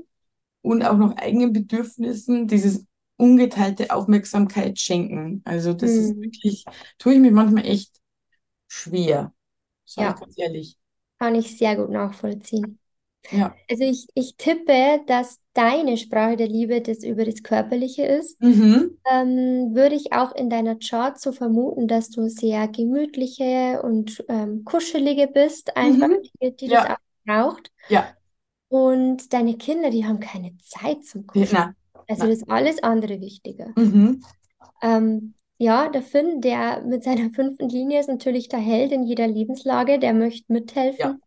[SPEAKER 2] und auch noch eigenen Bedürfnissen, dieses ungeteilte Aufmerksamkeit schenken. Also das ist
[SPEAKER 1] Mhm.
[SPEAKER 2] wirklich, tue ich mir manchmal echt schwer, ich
[SPEAKER 1] Ja,
[SPEAKER 2] ganz ehrlich.
[SPEAKER 1] kann ich sehr gut nachvollziehen.
[SPEAKER 2] Ja.
[SPEAKER 1] Also ich, ich tippe, dass deine Sprache der Liebe das über das Körperliche ist.
[SPEAKER 2] Mhm.
[SPEAKER 1] Ähm, würde ich auch in deiner Chart so vermuten, dass du sehr gemütliche und ähm, kuschelige bist, einfach,
[SPEAKER 2] Mhm.
[SPEAKER 1] die, die das
[SPEAKER 2] Ja.
[SPEAKER 1] auch braucht.
[SPEAKER 2] Ja.
[SPEAKER 1] Und deine Kinder, die haben keine Zeit zum
[SPEAKER 2] Ja,
[SPEAKER 1] Kuscheln.
[SPEAKER 2] na,
[SPEAKER 1] Also
[SPEAKER 2] na.
[SPEAKER 1] das ist alles andere wichtiger.
[SPEAKER 2] Mhm.
[SPEAKER 1] Ähm, ja, der Finn, der mit seiner <laughs> fünften Linie ist natürlich der Held in jeder Lebenslage, der möchte
[SPEAKER 2] Ja.
[SPEAKER 1] mithelfen.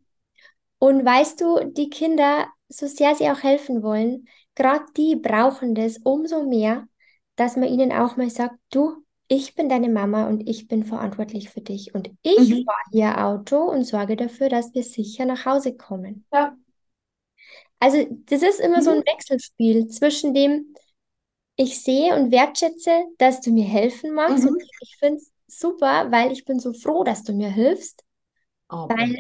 [SPEAKER 1] Und weißt du, die Kinder, so sehr sie auch helfen wollen, gerade die brauchen das umso mehr, dass man ihnen auch mal sagt, du, ich bin deine Mama und ich bin verantwortlich für dich und ich
[SPEAKER 2] Mhm.
[SPEAKER 1] fahre hier Auto und sorge dafür, dass wir sicher nach Hause kommen.
[SPEAKER 2] Ja.
[SPEAKER 1] Also das ist immer so
[SPEAKER 2] Mhm.
[SPEAKER 1] ein Wechselspiel zwischen dem, ich sehe und wertschätze, dass du mir helfen magst.
[SPEAKER 2] Mhm.
[SPEAKER 1] Und ich finde es super, weil ich bin so froh, dass du mir hilfst.
[SPEAKER 2] Aber.
[SPEAKER 1] Weil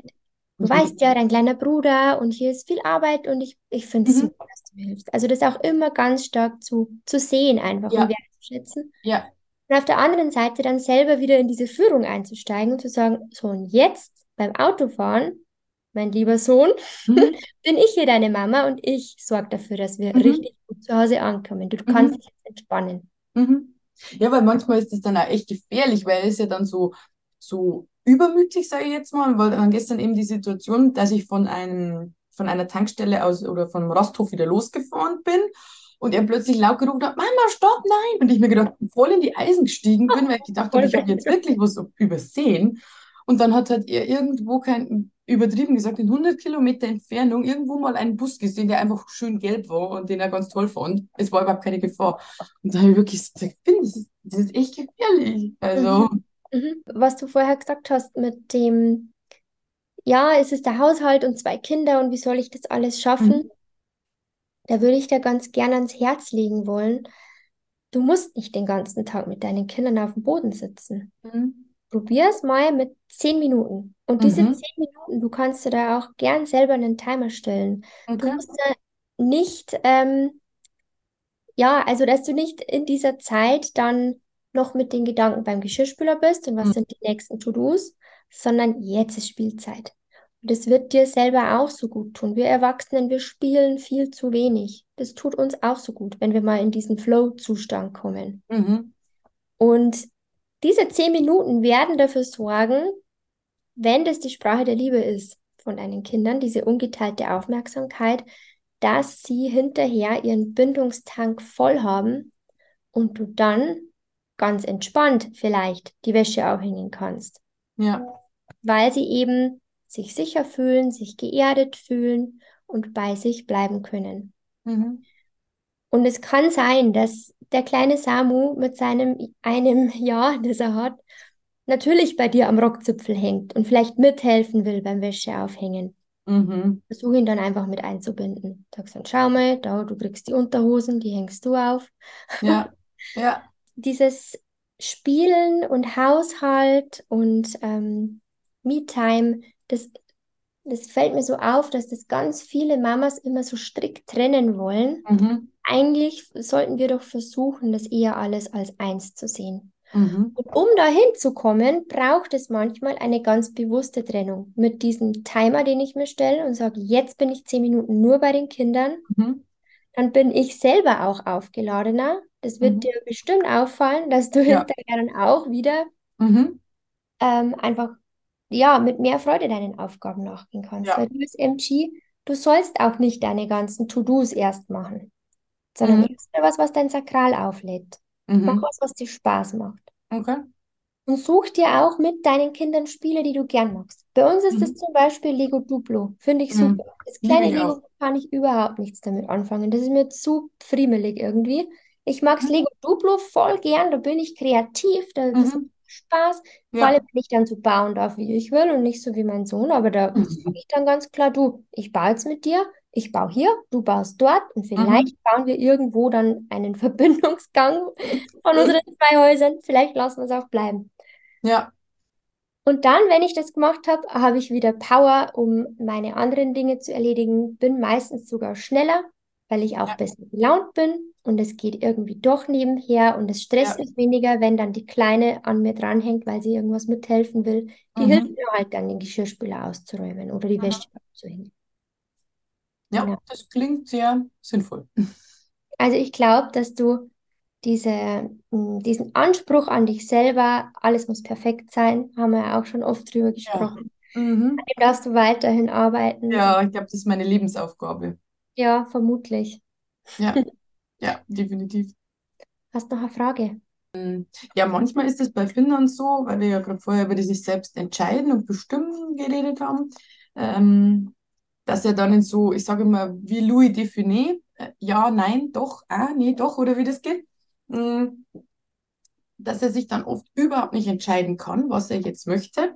[SPEAKER 1] du
[SPEAKER 2] Mhm.
[SPEAKER 1] weißt ja, dein kleiner Bruder und hier ist viel Arbeit und ich, ich finde es
[SPEAKER 2] Mhm.
[SPEAKER 1] super, dass du mir hilfst. Also das auch immer ganz stark zu, zu sehen einfach
[SPEAKER 2] Ja.
[SPEAKER 1] und wertzuschätzen.
[SPEAKER 2] Ja.
[SPEAKER 1] Und auf der anderen Seite dann selber wieder in diese Führung einzusteigen und zu sagen, so und jetzt beim Autofahren, mein lieber Sohn,
[SPEAKER 2] Mhm. <laughs>
[SPEAKER 1] bin ich hier deine Mama und ich sorge dafür, dass wir
[SPEAKER 2] Mhm.
[SPEAKER 1] richtig gut zu Hause ankommen. Du,
[SPEAKER 2] Mhm.
[SPEAKER 1] kannst dich jetzt entspannen.
[SPEAKER 2] Mhm. Ja, weil manchmal ist das dann auch echt gefährlich, weil es ja dann so, so übermütig, sage ich jetzt mal, weil dann gestern eben die Situation, dass ich von einem, von einer Tankstelle aus oder vom Rasthof wieder losgefahren bin und er plötzlich laut gerufen hat, Mama, stopp, nein! Und ich mir gedacht, voll in die Eisen gestiegen bin, weil ich gedacht <laughs> habe, ich habe jetzt wirklich was übersehen. Und dann hat halt er irgendwo kein, übertrieben gesagt, in 100 Kilometer Entfernung irgendwo mal einen Bus gesehen, der einfach schön gelb war und den er ganz toll fand. Es war überhaupt keine Gefahr. Und da habe ich wirklich gesagt, ich finde, das ist, das ist echt gefährlich. Also,
[SPEAKER 1] Mhm. Was du vorher gesagt hast mit dem, ja, es ist der Haushalt und zwei Kinder und wie soll ich das alles schaffen?
[SPEAKER 2] Mhm.
[SPEAKER 1] Da würde ich dir ganz gerne ans Herz legen wollen. Du musst nicht den ganzen Tag mit deinen Kindern auf dem Boden sitzen.
[SPEAKER 2] mhm.
[SPEAKER 1] Probier es mal mit zehn Minuten. Und diese
[SPEAKER 2] Mhm.
[SPEAKER 1] zehn Minuten, du kannst dir da auch gern selber einen Timer stellen. Du
[SPEAKER 2] Okay.
[SPEAKER 1] musst da nicht, ähm, ja, also dass du nicht in dieser Zeit dann noch mit den Gedanken beim Geschirrspüler bist und was
[SPEAKER 2] Mhm.
[SPEAKER 1] sind die nächsten To-Dos, sondern jetzt ist Spielzeit. Und das wird dir selber auch so gut tun. Wir Erwachsenen, wir spielen viel zu wenig. Das tut uns auch so gut, wenn wir mal in diesen Flow-Zustand kommen.
[SPEAKER 2] Mhm.
[SPEAKER 1] Und diese zehn Minuten werden dafür sorgen, wenn das die Sprache der Liebe ist von deinen Kindern, diese ungeteilte Aufmerksamkeit, dass sie hinterher ihren Bindungstank voll haben und du dann ganz entspannt vielleicht die Wäsche aufhängen kannst,
[SPEAKER 2] Ja.
[SPEAKER 1] weil sie eben sich sicher fühlen, sich geerdet fühlen und bei sich bleiben können.
[SPEAKER 2] Mhm.
[SPEAKER 1] Und es kann sein, dass der kleine Samu mit seinem einem <laughs> Jahr, das er hat, natürlich bei dir am Rockzipfel hängt und vielleicht mithelfen will beim Wäscheaufhängen.
[SPEAKER 2] Mhm.
[SPEAKER 1] Versuch ihn dann einfach mit einzubinden. Sagst dann, schau mal, da, du kriegst die Unterhosen, die hängst du auf.
[SPEAKER 2] Ja. <laughs> Ja.
[SPEAKER 1] Dieses Spielen und Haushalt und ähm, Me-Time, das, das fällt mir so auf, dass das ganz viele Mamas immer so strikt trennen wollen.
[SPEAKER 2] Mhm.
[SPEAKER 1] Eigentlich sollten wir doch versuchen, das eher alles als eins zu sehen.
[SPEAKER 2] Mhm.
[SPEAKER 1] Und um dahin zu kommen, braucht es manchmal eine ganz bewusste Trennung mit diesem Timer, den ich mir stelle und sage, jetzt bin ich zehn Minuten nur bei den Kindern.
[SPEAKER 2] Mhm.
[SPEAKER 1] Dann bin ich selber auch aufgeladener. Das wird
[SPEAKER 2] Mhm.
[SPEAKER 1] dir bestimmt auffallen, dass du
[SPEAKER 2] Ja.
[SPEAKER 1] hinterher dann auch wieder
[SPEAKER 2] Mhm.
[SPEAKER 1] ähm, einfach ja, mit mehr Freude deinen Aufgaben nachgehen kannst.
[SPEAKER 2] Ja.
[SPEAKER 1] Weil du bist MG, du sollst auch nicht deine ganzen To-Dos erst machen, sondern
[SPEAKER 2] Mhm.
[SPEAKER 1] erst mal was, was dein Sakral auflädt. Mach
[SPEAKER 2] Mhm.
[SPEAKER 1] was, was dir Spaß macht.
[SPEAKER 2] Okay.
[SPEAKER 1] Und such dir auch mit deinen Kindern Spiele, die du gern magst. Bei uns ist es
[SPEAKER 2] Mhm.
[SPEAKER 1] zum Beispiel Lego Duplo. Finde ich
[SPEAKER 2] Mhm.
[SPEAKER 1] super. Das
[SPEAKER 2] Liebe
[SPEAKER 1] kleine
[SPEAKER 2] ich
[SPEAKER 1] Lego
[SPEAKER 2] auch.
[SPEAKER 1] kann ich überhaupt nichts damit anfangen. Das ist mir zu friemelig irgendwie. Ich mag's
[SPEAKER 2] Mhm.
[SPEAKER 1] Lego Duplo voll gern. Da bin ich kreativ. Da, das
[SPEAKER 2] Mhm.
[SPEAKER 1] Spaß. Vor
[SPEAKER 2] Ja.
[SPEAKER 1] allem, wenn ich dann so bauen darf, wie ich will und nicht so wie mein Sohn. Aber da
[SPEAKER 2] Mhm.
[SPEAKER 1] sage ich dann ganz klar, du, ich baue jetzt mit dir. Ich baue hier, du baust dort und
[SPEAKER 2] Mhm.
[SPEAKER 1] vielleicht bauen wir irgendwo dann einen <laughs> Verbindungsgang von unseren zwei Häusern. Vielleicht lassen wir es auch bleiben.
[SPEAKER 2] Ja.
[SPEAKER 1] Und dann, wenn ich das gemacht habe, habe ich wieder Power, um meine anderen Dinge zu erledigen. Bin meistens sogar schneller, weil ich auch
[SPEAKER 2] Ja.
[SPEAKER 1] besser gelaunt bin und es geht irgendwie doch nebenher und es stresst
[SPEAKER 2] Ja.
[SPEAKER 1] mich weniger, wenn dann die Kleine an mir dranhängt, weil sie irgendwas mithelfen will. Die
[SPEAKER 2] Mhm.
[SPEAKER 1] hilft mir halt dann, den Geschirrspüler auszuräumen oder die
[SPEAKER 2] Mhm.
[SPEAKER 1] Wäsche abzuhängen.
[SPEAKER 2] Ja,
[SPEAKER 1] Genau.
[SPEAKER 2] das klingt sehr sinnvoll. <laughs>
[SPEAKER 1] Also ich glaube, dass du diese, mh, diesen Anspruch an dich selber, alles muss perfekt sein, haben wir ja auch schon oft drüber
[SPEAKER 2] Ja.
[SPEAKER 1] gesprochen.
[SPEAKER 2] Mhm.
[SPEAKER 1] An dem darfst du weiterhin arbeiten.
[SPEAKER 2] Ja, ich glaube, das ist meine Lebensaufgabe.
[SPEAKER 1] Ja, vermutlich.
[SPEAKER 2] Ja, <laughs> ja, definitiv.
[SPEAKER 1] Hast noch eine Frage?
[SPEAKER 2] Ja, manchmal ist es bei Kindern so, weil wir ja gerade vorher über dieses selbst entscheiden und bestimmen geredet haben, ähm, dass er dann in so, ich sage immer, wie Louis de Funès, äh, ja, nein, doch, ah, nee, doch, oder wie das geht, mm, dass er sich dann oft überhaupt nicht entscheiden kann, was er jetzt möchte.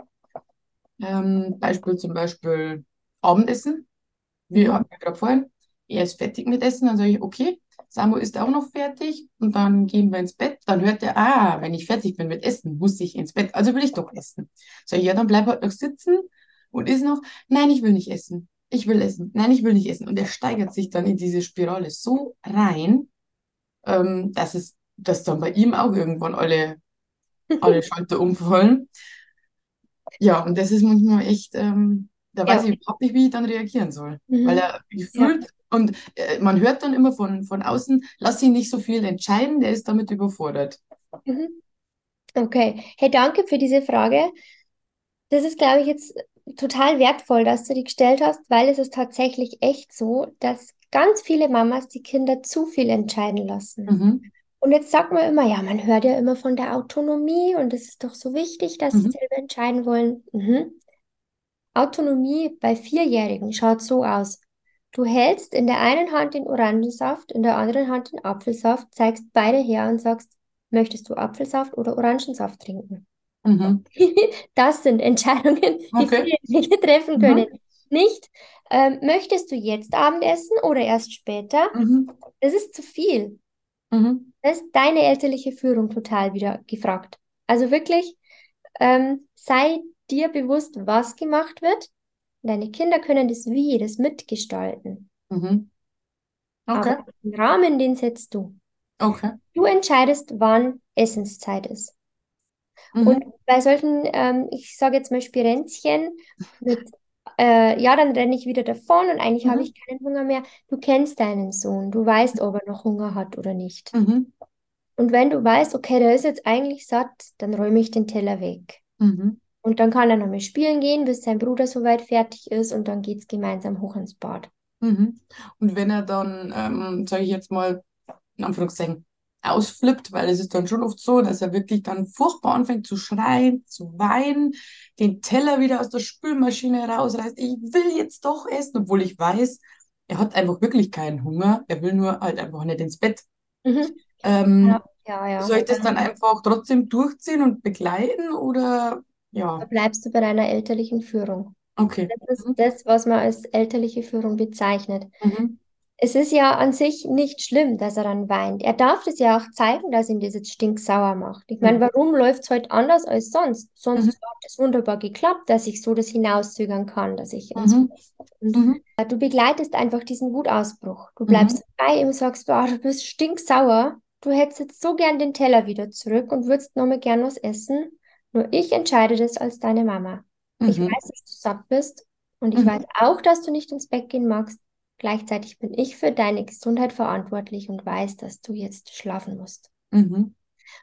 [SPEAKER 2] Ähm, Beispiel zum Beispiel Abendessen. Wir
[SPEAKER 1] Mhm.
[SPEAKER 2] hatten ja gerade vorhin, er ist fertig mit Essen, dann sage ich, okay, Samu ist auch noch fertig und dann gehen wir ins Bett. Dann hört er, ah, wenn ich fertig bin mit Essen, muss ich ins Bett. Also will ich doch essen. Sag ich, ja, dann bleib halt noch sitzen und ist noch, nein, ich will nicht essen. Ich will essen. Nein, ich will nicht essen. Und er steigert sich dann in diese Spirale so rein, ähm, dass es, dass dann bei ihm auch irgendwann alle, alle <laughs> Schalter umfallen. Ja, und das ist manchmal echt, ähm, da
[SPEAKER 1] Ja.
[SPEAKER 2] weiß ich überhaupt nicht, wie ich dann reagieren soll.
[SPEAKER 1] Mhm.
[SPEAKER 2] Weil er gefühlt, und äh, man hört dann immer von, von außen, lass ihn nicht so viel entscheiden, der ist damit überfordert.
[SPEAKER 1] Mhm. Okay. Hey, danke für diese Frage. Das ist, glaube ich, jetzt total wertvoll, dass du die gestellt hast, weil es ist tatsächlich echt so, dass ganz viele Mamas die Kinder zu viel entscheiden lassen.
[SPEAKER 2] Mhm.
[SPEAKER 1] Und jetzt sagt man immer, ja, man hört ja immer von der Autonomie und es ist doch so wichtig, dass sie
[SPEAKER 2] Mhm.
[SPEAKER 1] selber entscheiden wollen. Mhm. Autonomie bei Vierjährigen schaut so aus. Du hältst in der einen Hand den Orangensaft, in der anderen Hand den Apfelsaft, zeigst beide her und sagst, möchtest du Apfelsaft oder Orangensaft trinken?
[SPEAKER 2] Mhm. <laughs>
[SPEAKER 1] Das sind Entscheidungen, die
[SPEAKER 2] Okay.
[SPEAKER 1] Vierjährige treffen
[SPEAKER 2] Mhm.
[SPEAKER 1] können. Nicht, ähm, möchtest du jetzt Abendessen oder erst später?
[SPEAKER 2] Mhm.
[SPEAKER 1] Das ist zu viel.
[SPEAKER 2] Mhm.
[SPEAKER 1] Da ist deine elterliche Führung total wieder gefragt. Also wirklich, ähm, sei dir bewusst, was gemacht wird. Deine Kinder können das Wie, das mitgestalten.
[SPEAKER 2] Mhm. Okay.
[SPEAKER 1] Aber den Rahmen, den setzt du.
[SPEAKER 2] Okay.
[SPEAKER 1] Du entscheidest, wann Essenszeit ist.
[SPEAKER 2] Mhm.
[SPEAKER 1] Und bei solchen, ähm, ich sage jetzt mal Spirenzchen mit, äh, ja, dann renne ich wieder davon und eigentlich habe
[SPEAKER 2] Mhm.
[SPEAKER 1] ich keinen Hunger mehr. Du kennst deinen Sohn, du weißt, ob er noch Hunger hat oder nicht.
[SPEAKER 2] Mhm.
[SPEAKER 1] Und wenn du weißt, okay, der ist jetzt eigentlich satt, dann räume ich den Teller weg.
[SPEAKER 2] Mhm.
[SPEAKER 1] Und dann kann er nochmal spielen gehen, bis sein Bruder soweit fertig ist und dann geht's gemeinsam hoch ins Bad.
[SPEAKER 2] Mhm. Und wenn er dann, ähm, sage ich jetzt mal, in Anführungszeichen, ausflippt, weil es ist dann schon oft so, dass er wirklich dann furchtbar anfängt zu schreien, zu weinen, den Teller wieder aus der Spülmaschine rausreißt, ich will jetzt doch essen, obwohl ich weiß, er hat einfach wirklich keinen Hunger, er will nur halt einfach nicht ins Bett.
[SPEAKER 1] Mhm.
[SPEAKER 2] Ähm,
[SPEAKER 1] Ja, ja, ja.
[SPEAKER 2] soll ich das dann einfach trotzdem durchziehen und begleiten oder
[SPEAKER 1] Da
[SPEAKER 2] ja,
[SPEAKER 1] bleibst du bei deiner elterlichen Führung.
[SPEAKER 2] okay.
[SPEAKER 1] Das ist
[SPEAKER 2] Mhm.
[SPEAKER 1] das, was man als elterliche Führung bezeichnet.
[SPEAKER 2] Mhm.
[SPEAKER 1] Es ist ja an sich nicht schlimm, dass er dann weint. Er darf das ja auch zeigen, dass ihn das jetzt stinksauer macht. Ich meine,
[SPEAKER 2] Mhm.
[SPEAKER 1] warum läuft es heute anders als sonst? Sonst
[SPEAKER 2] Mhm.
[SPEAKER 1] hat es wunderbar geklappt, dass ich so das hinauszögern kann, dass ich
[SPEAKER 2] Mhm. Mhm.
[SPEAKER 1] du begleitest einfach diesen Wutausbruch. Du bleibst bei ihm, sagst, boah, du bist stinksauer. Du hättest jetzt so gern den Teller wieder zurück und würdest nochmal gern was essen. Nur ich entscheide das als deine Mama. Ich
[SPEAKER 2] Mhm.
[SPEAKER 1] weiß, dass du satt bist und ich
[SPEAKER 2] Mhm.
[SPEAKER 1] weiß auch, dass du nicht ins Bett gehen magst. Gleichzeitig bin ich für deine Gesundheit verantwortlich und weiß, dass du jetzt schlafen musst.
[SPEAKER 2] Mhm.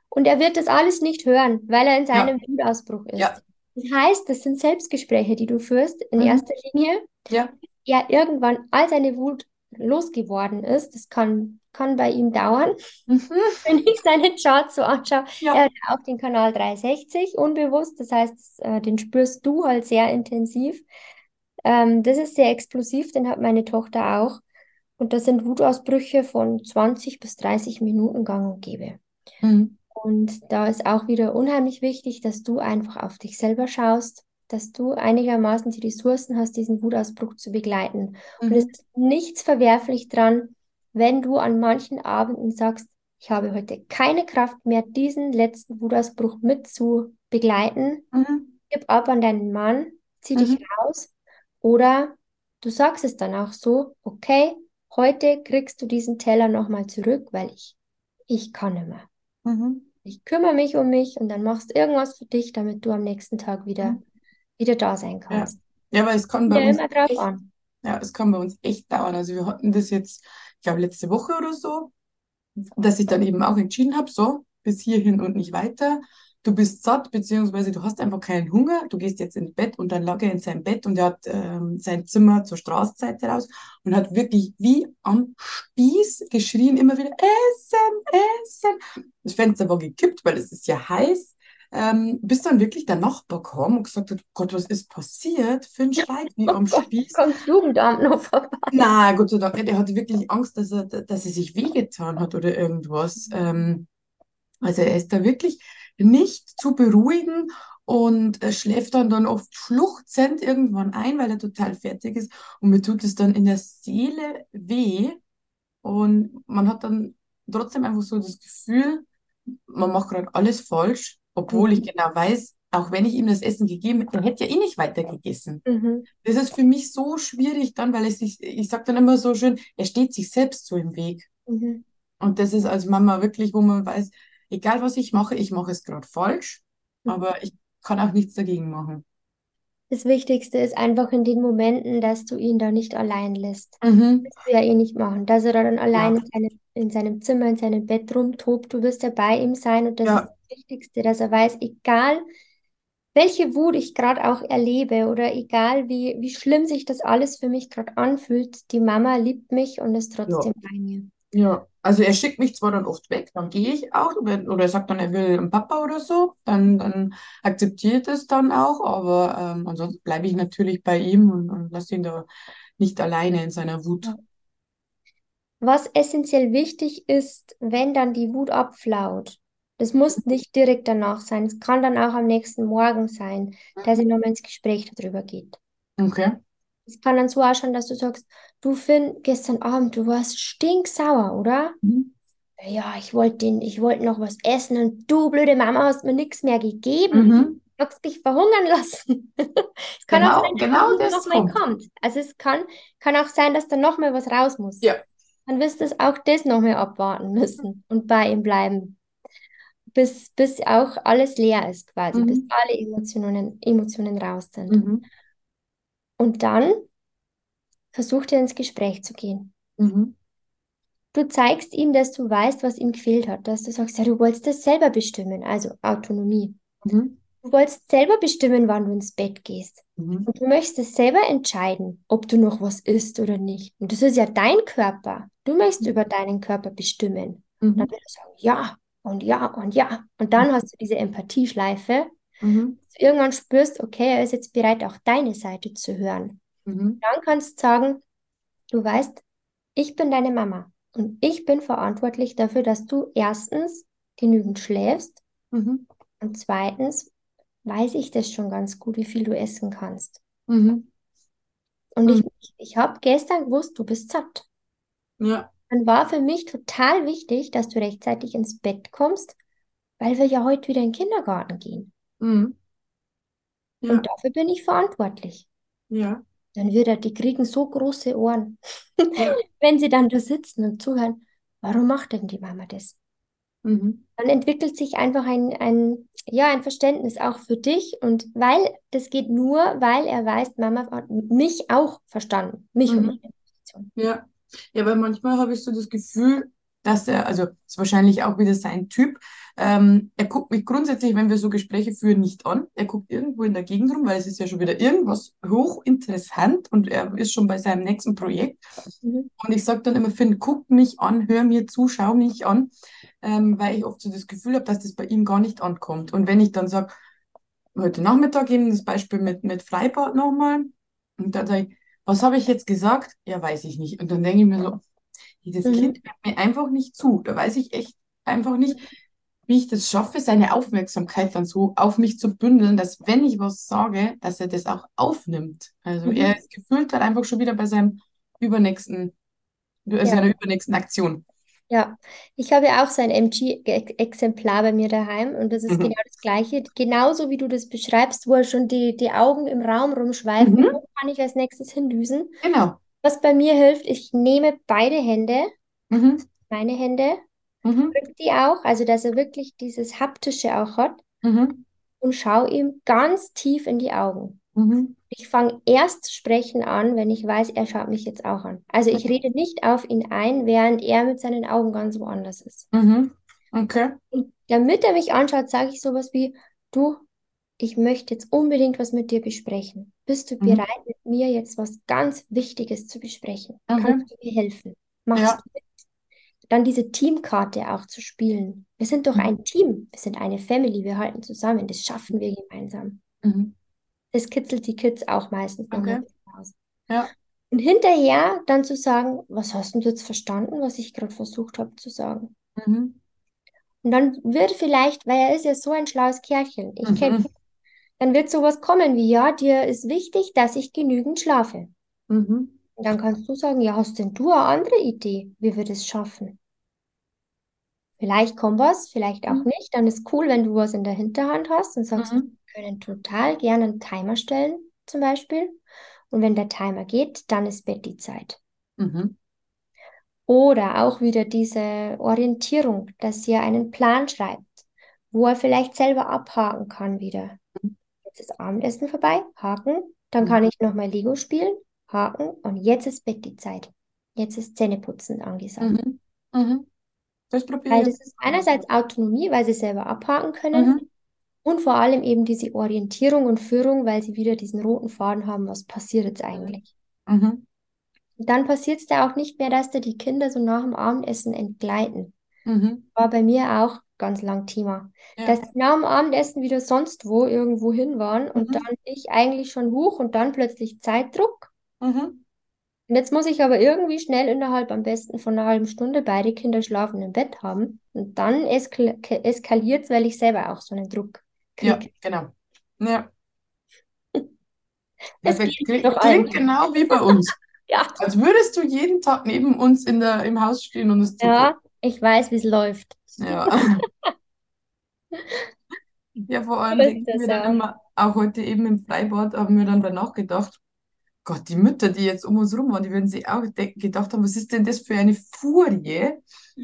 [SPEAKER 1] Und er wird das alles nicht hören, weil er in
[SPEAKER 2] Ja.
[SPEAKER 1] seinem Wutausbruch ist.
[SPEAKER 2] Ja.
[SPEAKER 1] Das heißt, das sind Selbstgespräche, die du führst in
[SPEAKER 2] Mhm.
[SPEAKER 1] erster Linie.
[SPEAKER 2] Ja.
[SPEAKER 1] Er irgendwann, als seine Wut losgeworden ist, das kann, kann bei ihm dauern,
[SPEAKER 2] Mhm. <laughs>
[SPEAKER 1] wenn ich seine Charts so anschaue.
[SPEAKER 2] Ja.
[SPEAKER 1] Er hat auch den Kanal 360 unbewusst, das heißt, äh, den spürst du halt sehr intensiv. Ähm, das ist sehr explosiv, den hat meine Tochter auch. Und das sind Wutausbrüche von 20 bis 30 Minuten gang und gäbe.
[SPEAKER 2] Mhm.
[SPEAKER 1] Und da ist auch wieder unheimlich wichtig, dass du einfach auf dich selber schaust, dass du einigermaßen die Ressourcen hast, diesen Wutausbruch zu begleiten. Und es
[SPEAKER 2] Mhm.
[SPEAKER 1] ist nichts verwerflich dran, wenn du an manchen Abenden sagst, ich habe heute keine Kraft mehr, diesen letzten Wutausbruch mit zu begleiten.
[SPEAKER 2] Mhm.
[SPEAKER 1] Gib ab an deinen Mann, zieh dich
[SPEAKER 2] Mhm.
[SPEAKER 1] raus. Oder du sagst es dann auch so, okay, heute kriegst du diesen Teller nochmal zurück, weil ich, ich kann nicht mehr.
[SPEAKER 2] Mhm.
[SPEAKER 1] Ich kümmere mich um mich und dann machst du irgendwas für dich, damit du am nächsten Tag wieder,
[SPEAKER 2] Mhm.
[SPEAKER 1] wieder da sein
[SPEAKER 2] Ja.
[SPEAKER 1] kannst.
[SPEAKER 2] Ja, weil es kann bei
[SPEAKER 1] Ja,
[SPEAKER 2] uns
[SPEAKER 1] immer drauf
[SPEAKER 2] echt,
[SPEAKER 1] an.
[SPEAKER 2] ja, es kann bei uns echt dauern. Also wir hatten das jetzt, ich glaube, letzte Woche oder so, dass ich dann eben auch entschieden habe, so, bis hierhin und nicht weiter. Du bist satt, beziehungsweise du hast einfach keinen Hunger. Du gehst jetzt ins Bett und dann lag er in seinem Bett und er hat ähm, sein Zimmer zur Straßenseite raus und hat wirklich wie am Spieß geschrien, immer wieder, Essen, Essen. Das Fenster war gekippt, weil es ist ja heiß. Ähm, bis dann wirklich der Nachbar kam und gesagt hat, Gott, was ist passiert? Finn schreit wie am Spieß.
[SPEAKER 1] kommt Jugendamt noch vorbei.
[SPEAKER 2] Na, Gott sei Dank, nicht. er hatte wirklich Angst, dass er, dass er sich wehgetan hat oder irgendwas. Ähm, also er ist da wirklich nicht zu beruhigen und er schläft dann, dann oft schluchzend irgendwann ein, weil er total fertig ist. Und mir tut es dann in der Seele weh, Und man hat dann trotzdem einfach so das Gefühl, man macht gerade alles falsch, obwohl ich
[SPEAKER 1] Mhm.
[SPEAKER 2] genau weiß, auch wenn ich ihm das Essen gegeben hätte, er hätte ja eh nicht weitergegessen.
[SPEAKER 1] Mhm.
[SPEAKER 2] Das ist für mich so schwierig dann, weil es sich, ich sage dann immer so schön, er steht sich selbst so im Weg.
[SPEAKER 1] Mhm.
[SPEAKER 2] Und das ist als Mama wirklich, wo man weiß, egal was ich mache, ich mache es gerade falsch,
[SPEAKER 1] Mhm.
[SPEAKER 2] aber ich kann auch nichts dagegen machen.
[SPEAKER 1] Das Wichtigste ist einfach in den Momenten, dass du ihn da nicht allein lässt.
[SPEAKER 2] Mhm.
[SPEAKER 1] Das willst du ja eh nicht machen, dass er da dann allein
[SPEAKER 2] Ja,
[SPEAKER 1] in seinem, in seinem Zimmer, in seinem Bett rumtobt. Du wirst ja bei ihm sein und das ist
[SPEAKER 2] ja,
[SPEAKER 1] das Wichtigste, dass er weiß, egal welche Wut ich gerade auch erlebe oder egal wie, wie schlimm sich das alles für mich gerade anfühlt, die Mama liebt mich und ist
[SPEAKER 2] ja,
[SPEAKER 1] trotzdem bei mir.
[SPEAKER 2] Ja. Also er schickt mich zwar dann oft weg, dann gehe ich auch, oder er sagt dann, er will einen Papa oder so, dann, dann akzeptiert es dann auch, aber ähm, ansonsten bleibe ich natürlich bei ihm und, und lasse ihn da nicht alleine in seiner Wut.
[SPEAKER 1] Was essentiell wichtig ist, wenn dann die Wut abflaut, das muss nicht direkt danach sein. Es kann dann auch am nächsten Morgen sein, dass ihr nochmal ins Gespräch darüber geht.
[SPEAKER 2] Okay.
[SPEAKER 1] Es kann dann so ausschauen, dass du sagst, du Finn, gestern Abend, du warst stinksauer, oder?
[SPEAKER 2] Mhm.
[SPEAKER 1] Ja, ich wollte wollte noch was essen und du, blöde Mama, hast mir nichts mehr gegeben.
[SPEAKER 2] Mhm.
[SPEAKER 1] Du hast dich verhungern lassen. <laughs> Es kann auch
[SPEAKER 2] Genau,
[SPEAKER 1] sein, dass
[SPEAKER 2] genau das
[SPEAKER 1] nochmal
[SPEAKER 2] kommt.
[SPEAKER 1] Also es kann, kann auch sein, dass da nochmal was raus muss.
[SPEAKER 2] Ja.
[SPEAKER 1] Dann wirst du auch das nochmal abwarten müssen und bei ihm bleiben, bis, bis auch alles leer ist quasi, bis
[SPEAKER 2] Mhm.
[SPEAKER 1] alle Emotionen, Emotionen raus sind.
[SPEAKER 2] Mhm.
[SPEAKER 1] Und dann versucht er ins Gespräch zu gehen.
[SPEAKER 2] Mhm.
[SPEAKER 1] Du zeigst ihm, dass du weißt, was ihm gefehlt hat, dass du sagst, ja, du wolltest das selber bestimmen, also Autonomie.
[SPEAKER 2] Mhm.
[SPEAKER 1] Du wolltest selber bestimmen, wann du ins Bett gehst.
[SPEAKER 2] Mhm.
[SPEAKER 1] Und du möchtest es selber entscheiden, ob du noch was isst oder nicht. Und das ist ja dein Körper. Du möchtest über deinen Körper bestimmen. Und dann
[SPEAKER 2] Mhm.
[SPEAKER 1] wird er sagen, ja und ja und ja. Und dann hast du diese Empathieschleife,
[SPEAKER 2] Mhm.
[SPEAKER 1] irgendwann spürst, okay, er ist jetzt bereit, auch deine Seite zu hören.
[SPEAKER 2] Mhm.
[SPEAKER 1] Dann kannst du sagen, du weißt, ich bin deine Mama und ich bin verantwortlich dafür, dass du erstens genügend schläfst
[SPEAKER 2] Mhm.
[SPEAKER 1] und zweitens weiß ich das schon ganz gut, wie viel du essen kannst.
[SPEAKER 2] Mhm.
[SPEAKER 1] Und ich,
[SPEAKER 2] Mhm.
[SPEAKER 1] ich habe gestern gewusst, du bist satt.
[SPEAKER 2] Ja.
[SPEAKER 1] Dann war für mich total wichtig, dass du rechtzeitig ins Bett kommst, weil wir ja heute wieder in den Kindergarten gehen.
[SPEAKER 2] Mhm.
[SPEAKER 1] Und
[SPEAKER 2] Ja.
[SPEAKER 1] dafür bin ich verantwortlich.
[SPEAKER 2] Ja.
[SPEAKER 1] Dann wird er, die kriegen so große Ohren, <laughs>
[SPEAKER 2] Ja.
[SPEAKER 1] wenn sie dann da sitzen und zuhören. Warum macht denn die Mama das?
[SPEAKER 2] Mhm.
[SPEAKER 1] Dann entwickelt sich einfach ein, ein, ja, ein Verständnis auch für dich. Und weil das geht nur, weil er weiß, Mama hat mich auch verstanden. Mich und
[SPEAKER 2] Mhm.
[SPEAKER 1] meine Position.
[SPEAKER 2] Ja. Ja, weil manchmal habe ich so das Gefühl, dass er, also ist wahrscheinlich auch wieder sein Typ, ähm, er guckt mich grundsätzlich, wenn wir so Gespräche führen, nicht an. Er guckt irgendwo in der Gegend rum, weil es ist ja schon wieder irgendwas hochinteressant und er ist schon bei seinem nächsten Projekt.
[SPEAKER 1] Mhm.
[SPEAKER 2] Und ich sage dann immer, Finn, guck mich an, hör mir zu, schau mich an, ähm, weil ich oft so das Gefühl habe, dass das bei ihm gar nicht ankommt. Und wenn ich dann sage, heute Nachmittag eben das Beispiel mit, mit Freibad nochmal, und dann sage ich, was habe ich jetzt gesagt? Ja, weiß ich nicht. Und dann denke ich mir so, dieses
[SPEAKER 1] Mhm.
[SPEAKER 2] Kind hört mir einfach nicht zu. Da weiß ich echt einfach nicht, wie ich das schaffe, seine Aufmerksamkeit dann so auf mich zu bündeln, dass wenn ich was sage, dass er das auch aufnimmt. Also
[SPEAKER 1] Mhm.
[SPEAKER 2] er ist gefühlt dann einfach schon wieder bei seinem übernächsten,
[SPEAKER 1] Ja.
[SPEAKER 2] seiner übernächsten Aktion.
[SPEAKER 1] Ja, ich habe ja auch so ein MG-Exemplar bei mir daheim und das ist
[SPEAKER 2] Mhm.
[SPEAKER 1] genau das Gleiche. Genauso wie du das beschreibst, wo er schon die, die Augen im Raum rumschweifen,
[SPEAKER 2] Mhm.
[SPEAKER 1] wo kann ich als nächstes hindüsen?
[SPEAKER 2] Genau.
[SPEAKER 1] Was bei mir hilft, ich nehme beide Hände,
[SPEAKER 2] Mhm.
[SPEAKER 1] meine Hände,
[SPEAKER 2] Mhm.
[SPEAKER 1] drücke die auch, also dass er wirklich dieses Haptische auch hat
[SPEAKER 2] Mhm.
[SPEAKER 1] und schaue ihm ganz tief in die Augen.
[SPEAKER 2] Mhm.
[SPEAKER 1] Ich fange erst sprechen an, wenn ich weiß, er schaut mich jetzt auch an. Also ich rede nicht auf ihn ein, während er mit seinen Augen ganz woanders ist.
[SPEAKER 2] Mhm. Okay.
[SPEAKER 1] Und damit er mich anschaut, sage ich sowas wie, du, ich möchte jetzt unbedingt was mit dir besprechen. Bist du
[SPEAKER 2] Mhm.
[SPEAKER 1] bereit, mit mir jetzt was ganz Wichtiges zu besprechen?
[SPEAKER 2] Okay.
[SPEAKER 1] Kannst du mir helfen? Machst
[SPEAKER 2] Ja.
[SPEAKER 1] du mit? Dann diese Teamkarte auch zu spielen. Wir sind doch
[SPEAKER 2] Mhm.
[SPEAKER 1] ein Team. Wir sind eine Family. Wir halten zusammen. Das schaffen wir gemeinsam.
[SPEAKER 2] Mhm.
[SPEAKER 1] Das kitzelt die Kids auch meistens
[SPEAKER 2] Okay. Ja.
[SPEAKER 1] Und hinterher dann zu sagen, was hast du jetzt verstanden, was ich gerade versucht habe zu sagen?
[SPEAKER 2] Mhm.
[SPEAKER 1] Und dann wird vielleicht, weil er ist ja so ein schlaues Kerlchen, ich kenne
[SPEAKER 2] Mhm.
[SPEAKER 1] Dann wird sowas kommen wie, ja, dir ist wichtig, dass ich genügend schlafe.
[SPEAKER 2] Mhm.
[SPEAKER 1] Und dann kannst du sagen, ja, hast denn du eine andere Idee, wie wir das schaffen? Vielleicht kommt was, vielleicht auch
[SPEAKER 2] Mhm.
[SPEAKER 1] nicht. Dann ist cool, wenn du was in der Hinterhand hast und sagst,
[SPEAKER 2] Mhm.
[SPEAKER 1] wir können total gerne einen Timer stellen, zum Beispiel. Und wenn der Timer geht, dann ist Betty-Zeit.
[SPEAKER 2] Mhm.
[SPEAKER 1] Oder auch wieder diese Orientierung, dass ihr einen Plan schreibt, wo er vielleicht selber abhaken kann wieder. Jetzt ist Abendessen vorbei, haken. Dann kann
[SPEAKER 2] Mhm.
[SPEAKER 1] ich nochmal Lego spielen, haken. Und jetzt ist Betty-Zeit. Jetzt ist Zähneputzen angesagt.
[SPEAKER 2] Mhm. Mhm. Das probiere
[SPEAKER 1] Weil das ist einerseits Autonomie, weil sie selber abhaken können.
[SPEAKER 2] Mhm.
[SPEAKER 1] Und vor allem eben diese Orientierung und Führung, weil sie wieder diesen roten Faden haben, was passiert jetzt eigentlich.
[SPEAKER 2] Mhm.
[SPEAKER 1] Und dann passiert es da auch nicht mehr, dass da die Kinder so nach dem Abendessen entgleiten.
[SPEAKER 2] Mhm.
[SPEAKER 1] War bei mir auch ganz lang Thema.
[SPEAKER 2] Ja.
[SPEAKER 1] Dass die nach dem Abendessen wieder sonst wo irgendwo hin waren und
[SPEAKER 2] Mhm.
[SPEAKER 1] dann ich eigentlich schon hoch und dann plötzlich Zeitdruck.
[SPEAKER 2] Mhm.
[SPEAKER 1] Und jetzt muss ich aber irgendwie schnell innerhalb am besten von einer halben Stunde beide Kinder schlafen im Bett haben. Und dann eskal eskaliert es, weil ich selber auch so einen Druck
[SPEAKER 2] Ja,
[SPEAKER 1] kriege.
[SPEAKER 2] genau. Ja. <laughs>
[SPEAKER 1] Das geht
[SPEAKER 2] Klingt, klingt genau wie bei uns. <laughs>
[SPEAKER 1] Ja.
[SPEAKER 2] Als würdest du jeden Tag neben uns in der, im Haus stehen und es zugucken.
[SPEAKER 1] Ja, ich weiß, wie es läuft.
[SPEAKER 2] Ja. <laughs> <laughs> Ja, vor allem
[SPEAKER 1] So
[SPEAKER 2] denke
[SPEAKER 1] ist
[SPEAKER 2] ich
[SPEAKER 1] das,
[SPEAKER 2] mir dann immer, auch heute eben im Freibad, haben wir dann danach gedacht, Gott, die Mütter, die jetzt um uns rum waren, die würden sich auch gedacht haben, was ist denn das für eine Furie?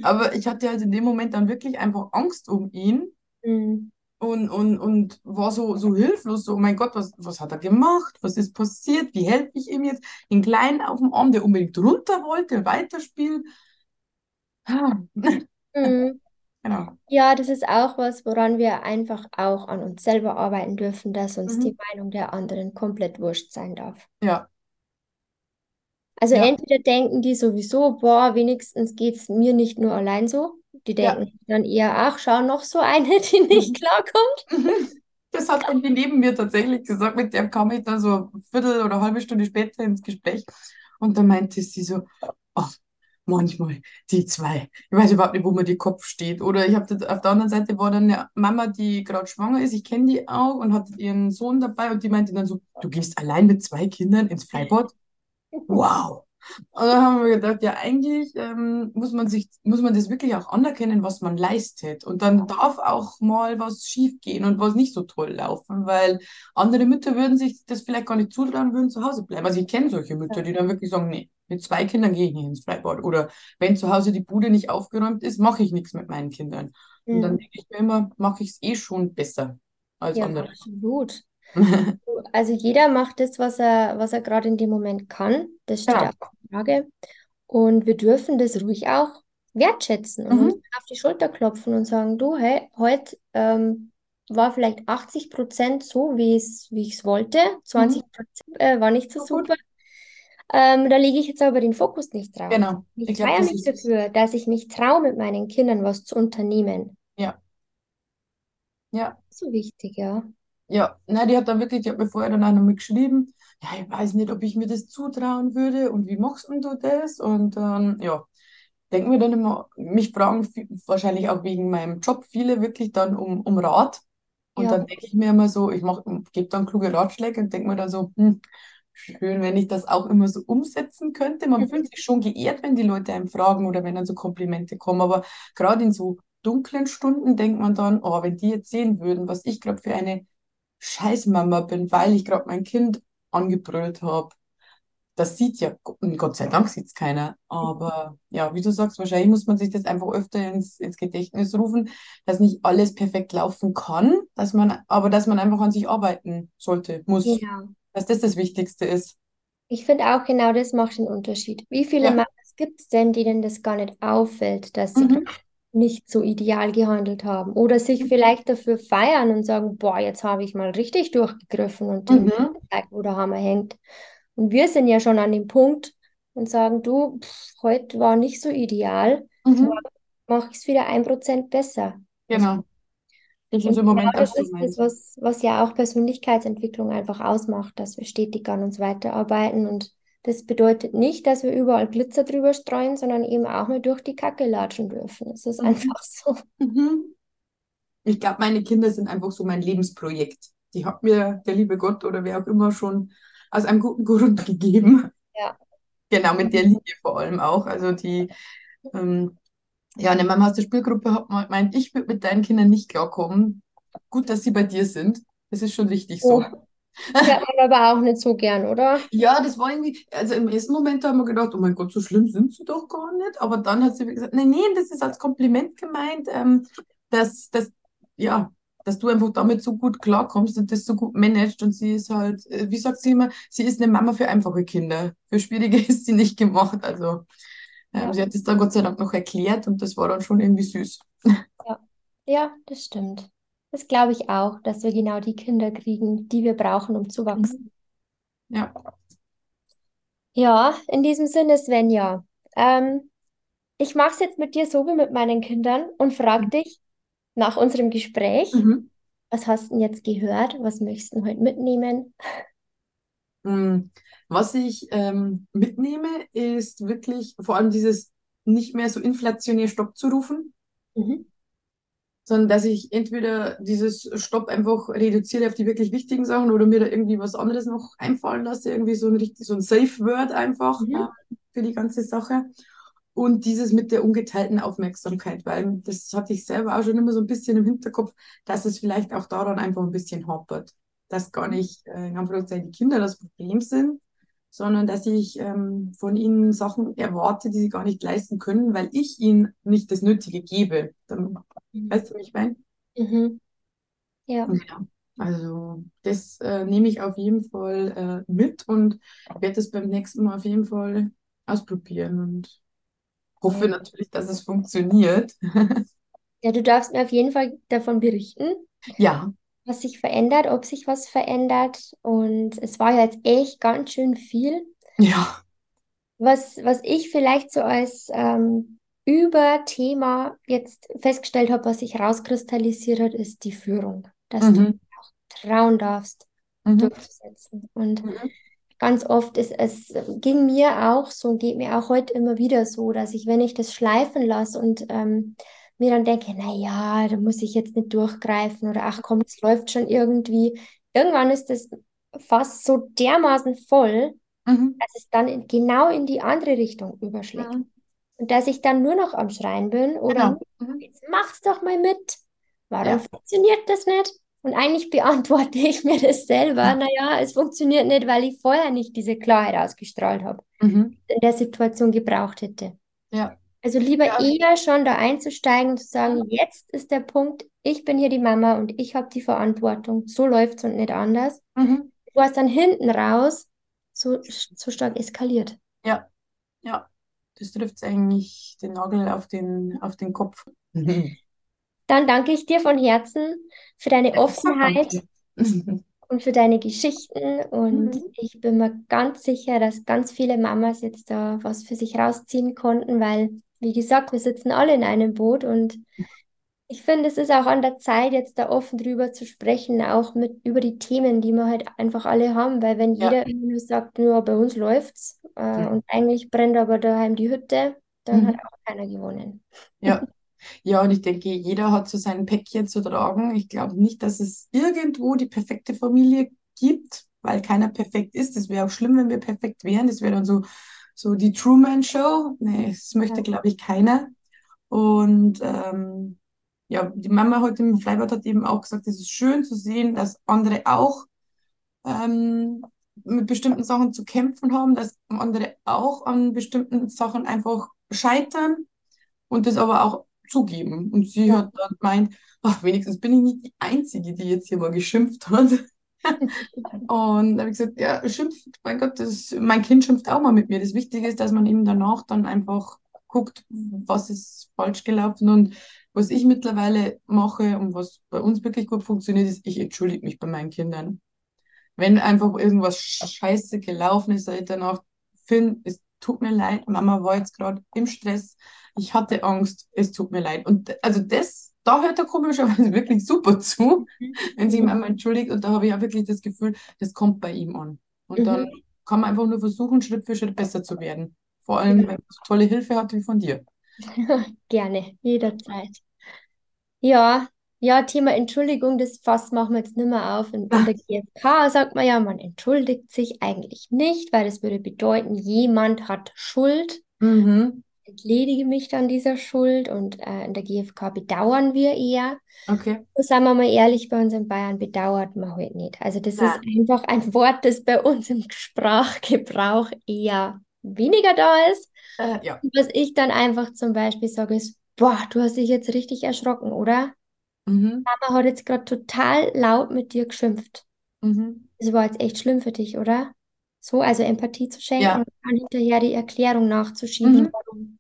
[SPEAKER 2] Aber ich hatte halt in dem Moment dann wirklich einfach Angst um ihn
[SPEAKER 1] Mhm.
[SPEAKER 2] und, und, und war so, so hilflos, so, oh mein Gott, was, was hat er gemacht? Was ist passiert? Wie helfe ich ihm jetzt? Den Kleinen auf dem Arm, der unbedingt runter wollte, weiterspielen. Ah,
[SPEAKER 1] Mhm. <laughs>
[SPEAKER 2] Genau.
[SPEAKER 1] Ja, das ist auch was, woran wir einfach auch an uns selber arbeiten dürfen, dass uns die
[SPEAKER 2] Mhm.
[SPEAKER 1] Meinung der anderen komplett wurscht sein darf.
[SPEAKER 2] Ja,
[SPEAKER 1] Also
[SPEAKER 2] ja,
[SPEAKER 1] entweder denken die sowieso, boah, wenigstens geht es mir nicht nur allein so. Die
[SPEAKER 2] ja.
[SPEAKER 1] denken dann eher, ach, schau, noch so eine, die nicht
[SPEAKER 2] Mhm. Mhm.
[SPEAKER 1] klarkommt. <laughs>
[SPEAKER 2] Das hat die neben mir tatsächlich gesagt, mit der kam ich dann so eine Viertel oder eine halbe Stunde später ins Gespräch und dann meinte sie so, ach, manchmal die zwei, ich weiß überhaupt nicht, wo mir die Kopf steht. Oder ich habe auf der anderen Seite war dann eine Mama, die gerade schwanger ist, ich kenne die auch und hat ihren Sohn dabei und die meinte dann so, du gehst allein mit zwei Kindern ins Freibad? Wow. Und dann haben wir gedacht, ja, eigentlich ähm, muss man sich, muss man das wirklich auch anerkennen, was man leistet. Und dann darf auch mal was schief gehen und was nicht so toll laufen, weil andere Mütter würden sich das vielleicht gar nicht zutrauen, würden zu Hause bleiben. Also ich kenne solche Mütter, die dann wirklich sagen, nee, mit zwei Kindern gehe ich nicht ins Freibad. Oder wenn zu Hause die Bude nicht aufgeräumt ist, mache ich nichts mit meinen Kindern. Und dann
[SPEAKER 1] Mhm.
[SPEAKER 2] denke ich mir immer, mache ich es eh schon besser als
[SPEAKER 1] Ja,
[SPEAKER 2] andere.
[SPEAKER 1] absolut. <laughs> Also jeder macht das, was er, was er gerade in dem Moment kann. Das steht
[SPEAKER 2] Genau.
[SPEAKER 1] außer Frage. Und wir dürfen das ruhig auch wertschätzen und
[SPEAKER 2] Mhm.
[SPEAKER 1] auf die Schulter klopfen und sagen, du, hey, heute ähm, war vielleicht 80 Prozent so, wie ich es wollte. 20
[SPEAKER 2] Mhm.
[SPEAKER 1] Prozent äh, war nicht so
[SPEAKER 2] So gut.
[SPEAKER 1] super. Ähm, da lege ich jetzt aber den Fokus nicht drauf.
[SPEAKER 2] Genau.
[SPEAKER 1] Ich
[SPEAKER 2] Ich
[SPEAKER 1] feiere mich dafür, dass ich mich traue, mit meinen Kindern was zu unternehmen.
[SPEAKER 2] Ja, ja.
[SPEAKER 1] So wichtig, ja.
[SPEAKER 2] Ja, nein, die hat dann wirklich, die hat mir vorher dann auch noch mitgeschrieben, ja, ich weiß nicht, ob ich mir das zutrauen würde und wie machst du das? Und dann, ja, denken wir dann immer, mich fragen vi- wahrscheinlich auch wegen meinem Job viele wirklich dann um, um Rat. Und
[SPEAKER 1] Ja.
[SPEAKER 2] dann denke ich mir immer so, ich mach, gebe dann kluge Ratschläge und denke mir dann so, hm, schön, wenn ich das auch immer so umsetzen könnte. Man fühlt sich schon geehrt, wenn die Leute einem fragen oder wenn dann so Komplimente kommen. Aber gerade in so dunklen Stunden denkt man dann, oh, wenn die jetzt sehen würden, was ich gerade für eine Scheißmama bin, weil ich gerade mein Kind angebrüllt habe. Das sieht ja, Gott sei Dank sieht es keiner. Aber ja, wie du sagst, wahrscheinlich muss man sich das einfach öfter ins, ins Gedächtnis rufen, dass nicht alles perfekt laufen kann, dass man, aber dass man einfach an sich arbeiten sollte, muss,
[SPEAKER 1] Genau.
[SPEAKER 2] dass das das Wichtigste ist.
[SPEAKER 1] Ich finde auch genau das macht den Unterschied. Wie viele
[SPEAKER 2] Ja.
[SPEAKER 1] Mamas gibt es denn, denen das gar nicht auffällt, dass sie
[SPEAKER 2] Mhm.
[SPEAKER 1] Nicht so ideal gehandelt haben oder sich vielleicht dafür feiern und sagen, boah, jetzt habe ich mal richtig durchgegriffen und
[SPEAKER 2] Mhm.
[SPEAKER 1] gezeigt, wo der Hammer hängt. Und wir sind ja schon an dem Punkt und sagen, du, pff, heute war nicht so ideal,
[SPEAKER 2] Mhm.
[SPEAKER 1] mach ich es wieder ein Prozent besser.
[SPEAKER 2] Genau. Das ist im Moment
[SPEAKER 1] genau das ist das, was, was ja auch Persönlichkeitsentwicklung einfach ausmacht, dass wir stetig an uns weiterarbeiten. Und das bedeutet nicht, dass wir überall Glitzer drüber streuen, sondern eben auch mal durch die Kacke latschen dürfen. Es ist
[SPEAKER 2] Mhm.
[SPEAKER 1] einfach so.
[SPEAKER 2] Mhm. Ich glaube, meine Kinder sind einfach so mein Lebensprojekt. Die hat mir der liebe Gott oder wer auch immer schon aus einem guten <laughs> Grund gegeben.
[SPEAKER 1] Ja.
[SPEAKER 2] Genau, mit der Linie vor allem auch. Also die, ähm, ja, eine Mama aus der Spielgruppe hat mal gemeint, ich würde mit deinen Kindern nicht klarkommen. Gut, dass sie bei dir sind. Das ist schon richtig so.
[SPEAKER 1] Oh, das hört <laughs> man aber auch nicht so gern, oder?
[SPEAKER 2] Ja, das war irgendwie, also im ersten Moment haben wir gedacht, oh mein Gott, so schlimm sind sie doch gar nicht. Aber dann hat sie gesagt, nein, nein, das ist als Kompliment gemeint, ähm, dass, dass, ja, dass du einfach damit so gut klarkommst und das so gut managst. Und sie ist halt, äh, wie sagt sie immer, sie ist eine Mama für einfache Kinder. Für schwierige <laughs> ist sie nicht gemacht. Also ähm,
[SPEAKER 1] Ja.
[SPEAKER 2] sie hat es dann Gott sei Dank noch erklärt und das war dann schon irgendwie süß. <laughs>
[SPEAKER 1] Ja, ja, das stimmt. Das glaube ich auch, dass wir genau die Kinder kriegen, die wir brauchen, um zu wachsen.
[SPEAKER 2] Ja.
[SPEAKER 1] Ja, in diesem Sinne, Svenja, ähm, ich mache es jetzt mit dir so wie mit meinen Kindern und frage dich nach unserem Gespräch,
[SPEAKER 2] Mhm.
[SPEAKER 1] was hast du denn jetzt gehört? Was möchtest du heute mitnehmen?
[SPEAKER 2] Mm, Was ich ähm, mitnehme, ist wirklich vor allem dieses nicht mehr so inflationär Stopp zu rufen,
[SPEAKER 1] Mhm.
[SPEAKER 2] Sondern dass ich entweder dieses Stopp einfach reduziere auf die wirklich wichtigen Sachen oder mir da irgendwie was anderes noch einfallen lasse, irgendwie so ein richtig, so ein Safe Word einfach
[SPEAKER 1] Mhm.
[SPEAKER 2] äh, für die ganze Sache. Und dieses mit der ungeteilten Aufmerksamkeit, weil das hatte ich selber auch schon immer so ein bisschen im Hinterkopf, dass es vielleicht auch daran einfach ein bisschen hapert. Dass gar nicht äh, in Anführungszeichen die Kinder das Problem sind, sondern dass ich ähm, von ihnen Sachen erwarte, die sie gar nicht leisten können, weil ich ihnen nicht das Nötige gebe. Dann, weißt du, wie ich meine?
[SPEAKER 1] Mhm. Ja.
[SPEAKER 2] Ja. Also das äh, nehme ich auf jeden Fall äh, mit und werde das beim nächsten Mal auf jeden Fall ausprobieren und hoffe
[SPEAKER 1] Ja.
[SPEAKER 2] natürlich, dass es funktioniert. <laughs>
[SPEAKER 1] Ja, du darfst mir auf jeden Fall davon berichten,
[SPEAKER 2] Ja,
[SPEAKER 1] was sich verändert, ob sich was verändert. Und es war ja jetzt echt ganz schön viel.
[SPEAKER 2] ja.
[SPEAKER 1] Was, was ich vielleicht so als ähm, Überthema jetzt festgestellt habe, was sich rauskristallisiert hat, ist die Führung. Dass du
[SPEAKER 2] Mhm.
[SPEAKER 1] trauen darfst,
[SPEAKER 2] Mhm.
[SPEAKER 1] durchzusetzen. Und
[SPEAKER 2] Mhm.
[SPEAKER 1] ganz oft ist es, ging mir auch so, geht mir auch heute immer wieder so, dass ich, wenn ich das schleifen lasse und ähm, mir dann denke, na ja, da muss ich jetzt nicht durchgreifen oder ach komm, es läuft schon irgendwie. Irgendwann ist das fast so dermaßen voll,
[SPEAKER 2] Mhm.
[SPEAKER 1] dass es dann in, genau in die andere Richtung überschlägt.
[SPEAKER 2] Mhm.
[SPEAKER 1] Und dass ich dann nur noch am Schreien bin oder
[SPEAKER 2] Genau. Mhm.
[SPEAKER 1] jetzt mach's doch mal mit. Warum
[SPEAKER 2] Ja.
[SPEAKER 1] funktioniert das nicht? Und eigentlich beantworte <laughs> ich mir das selber. Naja, es funktioniert nicht, weil ich vorher nicht diese Klarheit ausgestrahlt habe,
[SPEAKER 2] Mhm.
[SPEAKER 1] in der Situation gebraucht hätte.
[SPEAKER 2] Ja.
[SPEAKER 1] Also lieber
[SPEAKER 2] Ja.
[SPEAKER 1] eher schon da einzusteigen und zu sagen, jetzt ist der Punkt, ich bin hier die Mama und ich habe die Verantwortung. So läuft's und nicht anders.
[SPEAKER 2] Mhm.
[SPEAKER 1] Bevor es dann hinten raus so, so stark eskaliert.
[SPEAKER 2] Ja. Ja. Das trifft eigentlich den Nagel auf den, auf den Kopf. Mhm. <laughs>
[SPEAKER 1] Dann danke ich dir von Herzen für deine
[SPEAKER 2] Ja,
[SPEAKER 1] Offenheit <laughs> und für deine Geschichten. Und
[SPEAKER 2] Mhm.
[SPEAKER 1] ich bin mir ganz sicher, dass ganz viele Mamas jetzt da was für sich rausziehen konnten, weil, wie gesagt, wir sitzen alle in einem Boot und ich finde, es ist auch an der Zeit, jetzt da offen drüber zu sprechen, auch mit über die Themen, die wir halt einfach alle haben, weil wenn
[SPEAKER 2] Ja.
[SPEAKER 1] jeder immer nur sagt, nur bei uns läuft's, äh,
[SPEAKER 2] Ja.
[SPEAKER 1] und eigentlich brennt aber daheim die Hütte, dann hat
[SPEAKER 2] Mhm.
[SPEAKER 1] auch keiner gewonnen.
[SPEAKER 2] Ja. <laughs> Ja, und ich denke, jeder hat so sein Päckchen zu tragen. Ich glaube nicht, dass es irgendwo die perfekte Familie gibt, weil keiner perfekt ist. Es wäre auch schlimm, wenn wir perfekt wären. Das wäre dann so, so die Truman Show. Nee, das möchte,
[SPEAKER 1] Ja.
[SPEAKER 2] glaube ich, keiner. Und ähm, ja, die Mama heute im Freibad hat eben auch gesagt, es ist schön zu sehen, dass andere auch ähm, mit bestimmten Sachen zu kämpfen haben, dass andere auch an bestimmten Sachen einfach scheitern und das aber auch zugeben. Und sie
[SPEAKER 1] Ja.
[SPEAKER 2] hat dann gemeint, ach, wenigstens bin ich nicht die Einzige, die jetzt hier mal geschimpft hat. Und da habe ich gesagt, ja, schimpft, mein Gott, das, mein Kind schimpft auch mal mit mir. Das Wichtige ist, dass man eben danach dann einfach guckt, was ist falsch gelaufen. Und was ich mittlerweile mache und was bei uns wirklich gut funktioniert, ist, ich entschuldige mich bei meinen Kindern. Wenn einfach irgendwas scheiße gelaufen ist, sage ich danach, Finn, es tut mir leid, Mama war jetzt gerade im Stress, ich hatte Angst, es tut mir leid. Und also das, da hört er komischerweise wirklich super zu, wenn sich
[SPEAKER 1] Mhm.
[SPEAKER 2] Mama entschuldigt. Und da habe ich auch wirklich das Gefühl, das kommt bei ihm an. Und dann
[SPEAKER 1] Mhm.
[SPEAKER 2] kann man einfach nur versuchen, Schritt für Schritt besser zu werden. Vor allem,
[SPEAKER 1] Ja.
[SPEAKER 2] wenn man so tolle Hilfe hat wie von dir. <laughs>
[SPEAKER 1] Gerne, jederzeit. Ja, Ja, Thema Entschuldigung, das Fass machen wir jetzt nicht mehr auf. In, in der GfK sagt man ja, man entschuldigt sich eigentlich nicht, weil das würde bedeuten, jemand hat Schuld.
[SPEAKER 2] Mhm.
[SPEAKER 1] Entledige mich dann dieser Schuld und äh, in der GfK bedauern wir eher.
[SPEAKER 2] Okay.
[SPEAKER 1] Und sagen wir mal ehrlich, bei uns in Bayern bedauert man halt nicht. Also das
[SPEAKER 2] Ja.
[SPEAKER 1] ist einfach ein Wort, das bei uns im Sprachgebrauch eher weniger da ist.
[SPEAKER 2] Äh, ja.
[SPEAKER 1] Was ich dann einfach zum Beispiel sage, ist, boah, du hast dich jetzt richtig erschrocken, oder?
[SPEAKER 2] Mhm.
[SPEAKER 1] Mama hat jetzt gerade total laut mit dir geschimpft.
[SPEAKER 2] Mhm.
[SPEAKER 1] Das war jetzt echt schlimm für dich, oder? So, also Empathie zu schenken
[SPEAKER 2] Ja.
[SPEAKER 1] und dann hinterher die Erklärung nachzuschieben,
[SPEAKER 2] Mhm.
[SPEAKER 1] warum.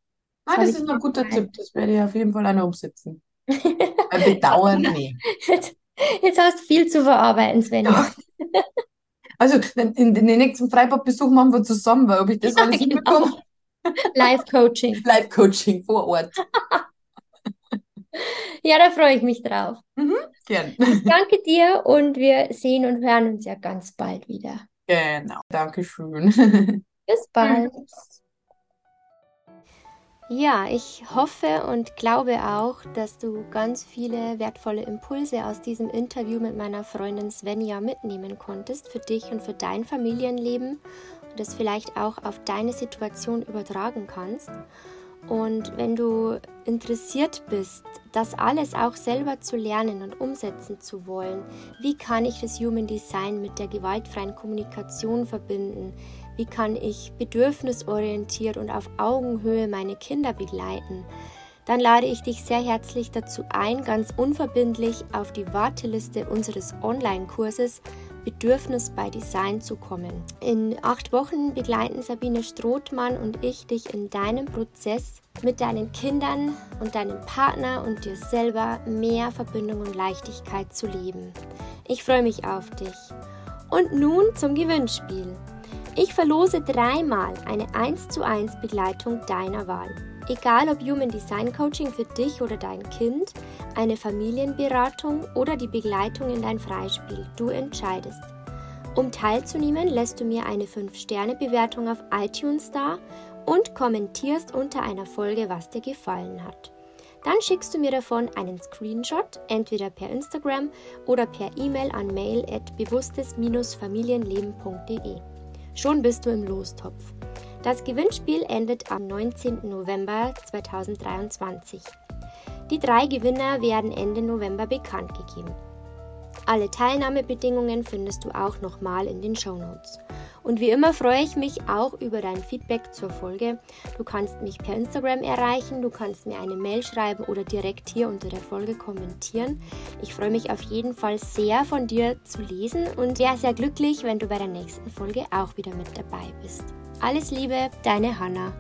[SPEAKER 2] Ah, das ist ein guter. Tipp. Das werde ich auf jeden Fall auch noch umsetzen. <laughs> Bedauern, nee.
[SPEAKER 1] Jetzt, jetzt hast du viel zu verarbeiten, Svenja.
[SPEAKER 2] Ja. Also, in, in den nächsten Freibadbesuch machen wir zusammen, weil ob ich das
[SPEAKER 1] Ja,
[SPEAKER 2] alles
[SPEAKER 1] genau.
[SPEAKER 2] hinbekomme. <laughs>
[SPEAKER 1] Live-Coaching.
[SPEAKER 2] Live-Coaching vor Ort. <laughs>
[SPEAKER 1] Ja, da freue ich mich drauf.
[SPEAKER 2] Gern.
[SPEAKER 1] Ich danke dir und wir sehen und hören uns ja ganz bald wieder.
[SPEAKER 2] Genau. Dankeschön.
[SPEAKER 1] Bis bald. Ja, ich hoffe und glaube auch, dass du ganz viele wertvolle Impulse aus diesem Interview mit meiner Freundin Svenja mitnehmen konntest für dich und für dein Familienleben und das vielleicht auch auf deine Situation übertragen kannst. Und wenn du interessiert bist, das alles auch selber zu lernen und umsetzen zu wollen, wie kann ich das Human Design mit der gewaltfreien Kommunikation verbinden? Wie kann ich bedürfnisorientiert und auf Augenhöhe meine Kinder begleiten? Dann lade ich dich sehr herzlich dazu ein, ganz unverbindlich auf die Warteliste unseres Online-Kurses Bedürfnis bei Design zu kommen. In acht Wochen begleiten Sabine Strothmann und ich dich in deinem Prozess mit deinen Kindern und deinem Partner und dir selber mehr Verbindung und Leichtigkeit zu leben. Ich freue mich auf dich. Und nun zum Gewinnspiel. Ich verlose dreimal eine 1 zu 1 Begleitung deiner Wahl. Egal ob Human Design Coaching für dich oder dein Kind, eine Familienberatung oder die Begleitung in dein Freispiel, du entscheidest. Um teilzunehmen, lässt du mir eine 5-Sterne-Bewertung auf iTunes da und kommentierst unter einer Folge, was dir gefallen hat. Dann schickst du mir davon einen Screenshot, entweder per Instagram oder per E-Mail an mail at bewusstes-familienleben.de. Schon bist du im Lostopf. Das Gewinnspiel endet am 19. November 2023. Die drei Gewinner werden Ende November bekannt gegeben. Alle Teilnahmebedingungen findest du auch nochmal in den Show Notes. Und wie immer freue ich mich auch über dein Feedback zur Folge. Du kannst mich per Instagram erreichen, du kannst mir eine Mail schreiben oder direkt hier unter der Folge kommentieren. Ich freue mich auf jeden Fall sehr von dir zu lesen und wäre sehr glücklich, wenn du bei der nächsten Folge auch wieder mit dabei bist. Alles Liebe, deine Hanna.